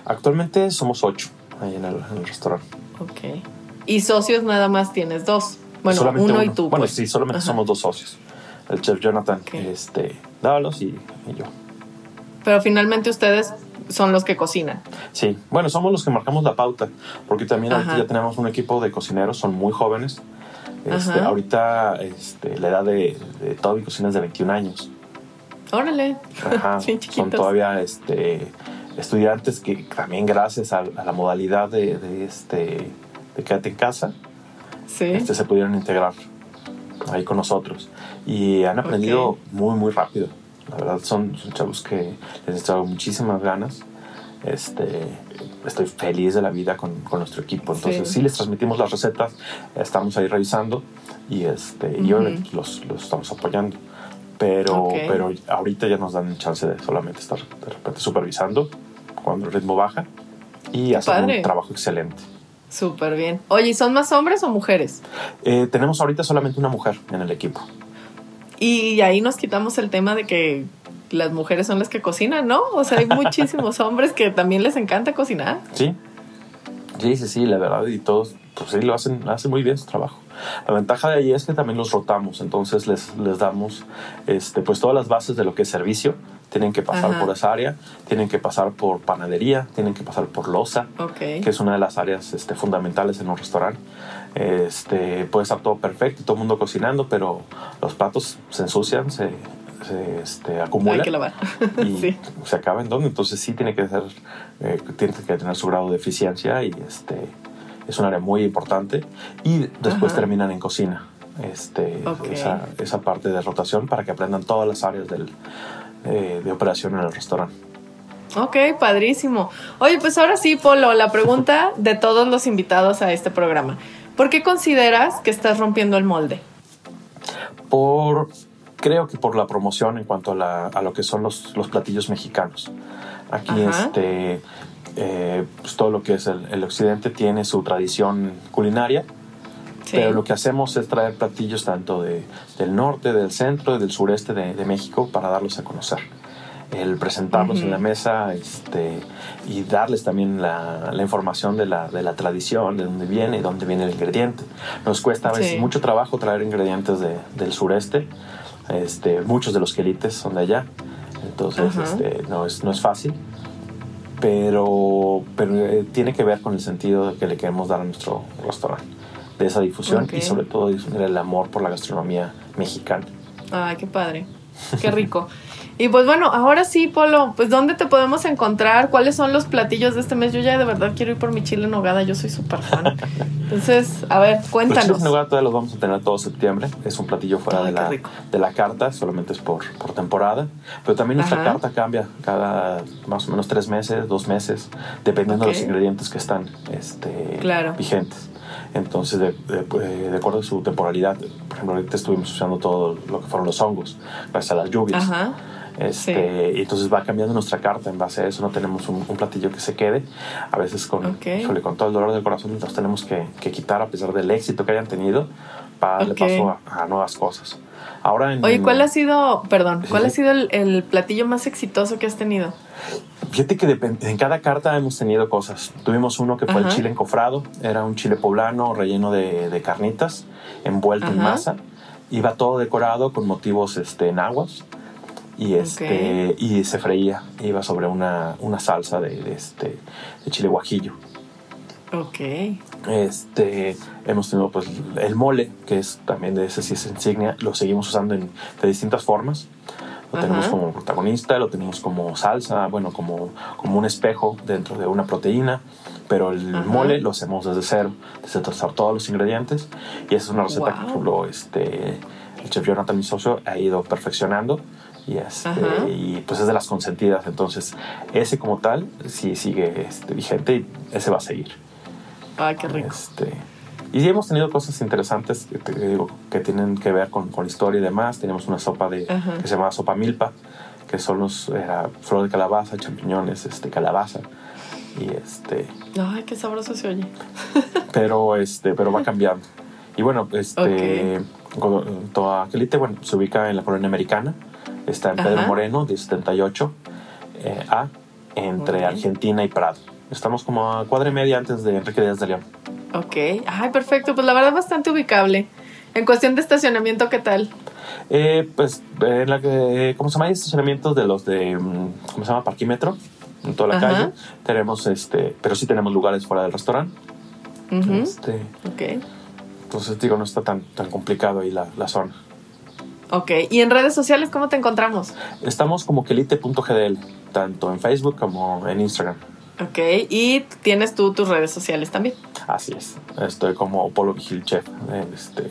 Actualmente somos ocho ahí en el, en el restaurante. Ok. Y socios nada más tienes dos. Bueno, Solamente uno, y tú. Bueno, pues. sí, solamente Ajá. somos dos socios. El chef Jonathan, Ok. este, Dávalos y, y yo. Pero finalmente ustedes son los que cocinan. Sí, bueno, somos los que marcamos la pauta, porque también ahorita Ajá. ya tenemos un equipo de cocineros, son muy jóvenes. Este, ahorita este, la edad de, de mi cocina es de 21 años. Órale. Ajá, son todavía este, estudiantes que también gracias a, a la modalidad de, de, este, de quédate en casa, Sí. este, se pudieron integrar ahí con nosotros y han aprendido Ok. muy muy rápido la verdad son, son chavos que les he echado muchísimas ganas este estoy feliz de la vida con, con nuestro equipo entonces Sí. sí. les transmitimos las recetas estamos ahí revisando y este y Ujú. obviamente los, los estamos apoyando pero Ok. pero ahorita ya nos dan chance de solamente estar de repente supervisando cuando el ritmo baja y padre. un trabajo excelente Súper bien. Oye, ¿y son más hombres o mujeres? Eh, tenemos ahorita solamente una mujer en el equipo Y ahí nos quitamos el tema de que las mujeres son las que cocinan, ¿no? O sea, hay muchísimos hombres que también les encanta cocinar. Sí, sí, sí, sí, la verdad, y todos, pues sí, lo hacen, hacen muy bien su trabajo. La ventaja de ahí es que también los rotamos, entonces les, les damos este, pues todas las bases de lo que es servicio. Tienen que pasar Ajá. por esa área, tienen que pasar por panadería, tienen que pasar por loza, Ok. que es una de las áreas este, fundamentales en un restaurante. Este, puede estar todo perfecto, todo el mundo cocinando, pero los platos se ensucian, se, se, este, acumulan Hay que lavar. y sí. se acaba en donde entonces sí tiene que ser eh, tiene que tener su grado de eficiencia y este es un área muy importante y después Ajá. terminan en cocina este esa, esa parte de rotación para que aprendan todas las áreas del, eh, de operación en el restaurante Ok, padrísimo. Oye, pues ahora sí, Polo, la pregunta de todos los invitados a este programa. ¿Por qué consideras que estás rompiendo el molde? por creo que por la promoción en cuanto a, la- a lo que son los, los platillos mexicanos aquí Ajá. este eh, pues todo lo que es el, el occidente tiene su tradición culinaria Sí. Pero lo que hacemos es traer platillos tanto de, del norte, del centro y del sureste de, de México para darlos a conocer. El presentarlos Ujú. en la mesa este, y darles también la, la información de la, de la tradición, de dónde viene y dónde viene el ingrediente. Nos cuesta a veces Sí. mucho trabajo traer ingredientes de- del sureste. Este, muchos de los quelites son de allá. Entonces Ajá. este, no, es, no es fácil. Pero, pero eh, tiene que ver con el sentido que le queremos dar a nuestro restaurante. De esa difusión Ok. y sobre todo difundir el amor por la gastronomía mexicana. Ay, qué padre. Qué rico. Y pues bueno, ahora sí, Polo, pues ¿dónde te podemos encontrar? ¿Cuáles son los platillos de este mes? Yo ya de verdad quiero ir por mi chile en nogada, yo soy súper fan. Entonces, a ver, Los cuéntanos. chiles en nogada todavía los vamos a tener todo septiembre. Es un platillo fuera Ay, de, la, rico. de la carta, solamente es por, por temporada. Pero también nuestra Ajá. carta cambia cada más o menos tres meses, dos meses, dependiendo Ok. de los ingredientes que están este, Claro. vigentes. Entonces, de, de- de acuerdo a su temporalidad, por ejemplo, ahorita estuvimos usando todo lo que fueron los hongos, gracias a las lluvias. Ajá. Este, Y entonces va cambiando nuestra carta en base a eso. No tenemos un, un platillo que se quede. A veces con, Ok. híjole, con todo el dolor del corazón los tenemos que, que quitar a pesar del éxito que hayan tenido para darle paso a, a nuevas cosas. Ahora en, Oye, ¿cuál ha sido, perdón, Sí, cuál sí. ha sido el, el platillo más exitoso que has tenido? Fíjate que depend- en cada carta hemos tenido cosas. Tuvimos uno que fue el Ajá. chile encofrado. Era un chile poblano relleno de, de carnitas, envuelto en Ajá. masa. Iba todo decorado con motivos este, nahuas. Y, este, y se freía. Iba sobre una, una salsa de, de este, de chile guajillo. Ok. Este, hemos tenido pues el mole, que es también de ese sí es insignia, lo seguimos usando en, de distintas formas. Lo tenemos como protagonista, lo tenemos como salsa, bueno, como, como un espejo dentro de una proteína, pero el Ajá. mole lo hacemos desde cero, desde tostar todos los ingredientes y esa es una receta que Wow. por ejemplo, este, el chef Jonathan, mi socio, ha ido perfeccionando y, este, y pues es de las consentidas, entonces ese como tal sí sigue este, vigente y ese va a seguir. Ay, qué rico. Este, y sí hemos tenido cosas interesantes que, te digo, que tienen que ver con, con historia y demás. Teníamos una sopa de, Ajá. que se llama sopa milpa, que son los, era flor de calabaza, champiñones, este, calabaza. Y este, Ay, qué sabroso se oye. pero, este, pero va cambiando. Y bueno, este, con- toda Aquelite, bueno, se ubica en la colonia americana. Está en Pedro Ajá. Moreno, de 78 eh, A, entre. Argentina y Prado. Estamos como a cuadra y media antes de Enrique Díaz de León. Ok. Ay, perfecto. Pues la verdad bastante ubicable. En cuestión de estacionamiento, ¿qué tal? Eh, pues, en la que, ¿cómo se llama? Hay estacionamientos de los de, mm, ¿cómo se llama? Parquímetro, en toda la Ajá. calle. Tenemos, este, pero sí tenemos lugares fuera del restaurante. Ujú. este, Ok. entonces, digo, no está tan, tan complicado ahí la, la zona. Ok. ¿Y en redes sociales cómo te encontramos? Estamos como quelite.gdl, tanto en Facebook como en Instagram. Ok. Y tienes tú tus redes sociales también. Así es. Estoy como Polo Vigil Chef este,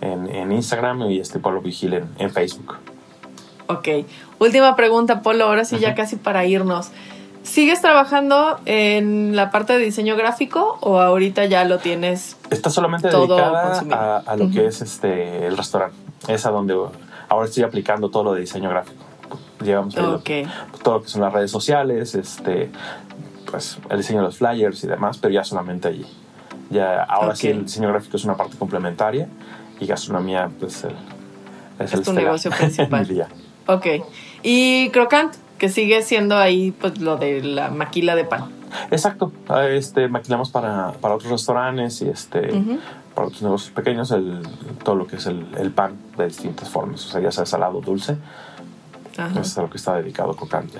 en, en Instagram y este Polo Vigil en, en Facebook. Ok. Última pregunta, Polo. Ahora sí, ya casi para irnos. ¿Sigues trabajando en la parte de diseño gráfico o ahorita ya lo tienes? Está solamente Todo dedicada a, a lo que es este el restaurante. Es a donde ahora estoy aplicando todo lo de diseño gráfico. Llevamos ahí lo Ok. que- todo lo que son las redes sociales, este, pues el diseño de los flyers y demás, pero ya solamente allí. Ya ahora sí Ok. el diseño gráfico es una parte complementaria y gastronomía pues el, Es es, el tu estelar negocio principal. día. Ok. Y Crocant, que sigue siendo ahí pues lo de la maquila de pan. Exacto. Ah, Este, maquilamos para, para otros restaurantes y este, Ujú. para otros negocios pequeños el, todo lo que es el, el pan de distintas formas. O sea, ya sea salado dulce. Ajá. Eso es a lo que está dedicado Cocante.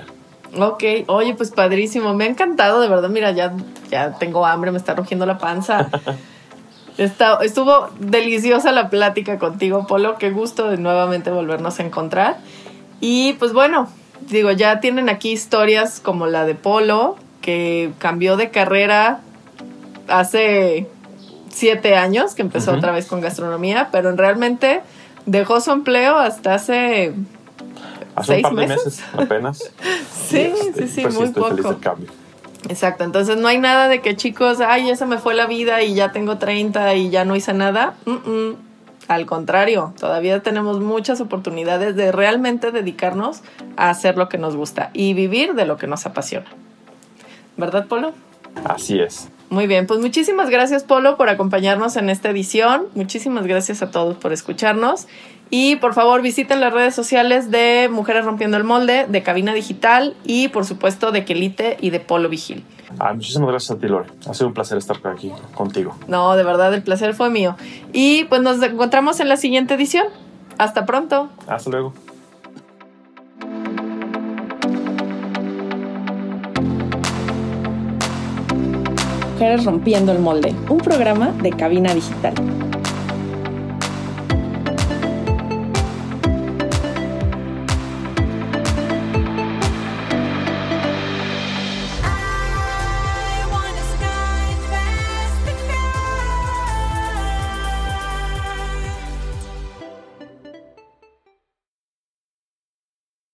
Ok, oye, pues padrísimo, me ha encantado, de verdad, mira, ya, ya tengo hambre, me está rugiendo la panza. Está- estuvo deliciosa la plática contigo, Polo, qué gusto de nuevamente volvernos a encontrar. Y pues bueno, digo, ya tienen aquí historias como la de Polo, que cambió de carrera hace siete años, que empezó otra vez con gastronomía, pero realmente dejó su empleo hasta hace... Hace un ¿Seis par de meses? meses apenas. Sí, Este, sí, sí, pues muy estoy feliz poco. del cambio. Exacto, entonces no hay nada de que chicos, ay, esa me fue la vida y ya tengo 30 y ya no hice nada. Al contrario, todavía tenemos muchas oportunidades de realmente dedicarnos a hacer lo que nos gusta y vivir de lo que nos apasiona. ¿Verdad, Polo? Así es. Muy bien, pues muchísimas gracias Polo por acompañarnos en esta edición. Muchísimas gracias a todos por escucharnos. Y por favor visiten las redes sociales de Mujeres Rompiendo el Molde, de Cabina Digital y por supuesto de Quelite y de Polo Vigil. Ah, muchísimas gracias a ti, Lore. Ha sido un placer estar aquí contigo. No, de verdad el placer fue mío. Y pues nos encontramos en la siguiente edición. Hasta pronto. Hasta luego. Mujeres Rompiendo el Molde, un programa de Cabina Digital.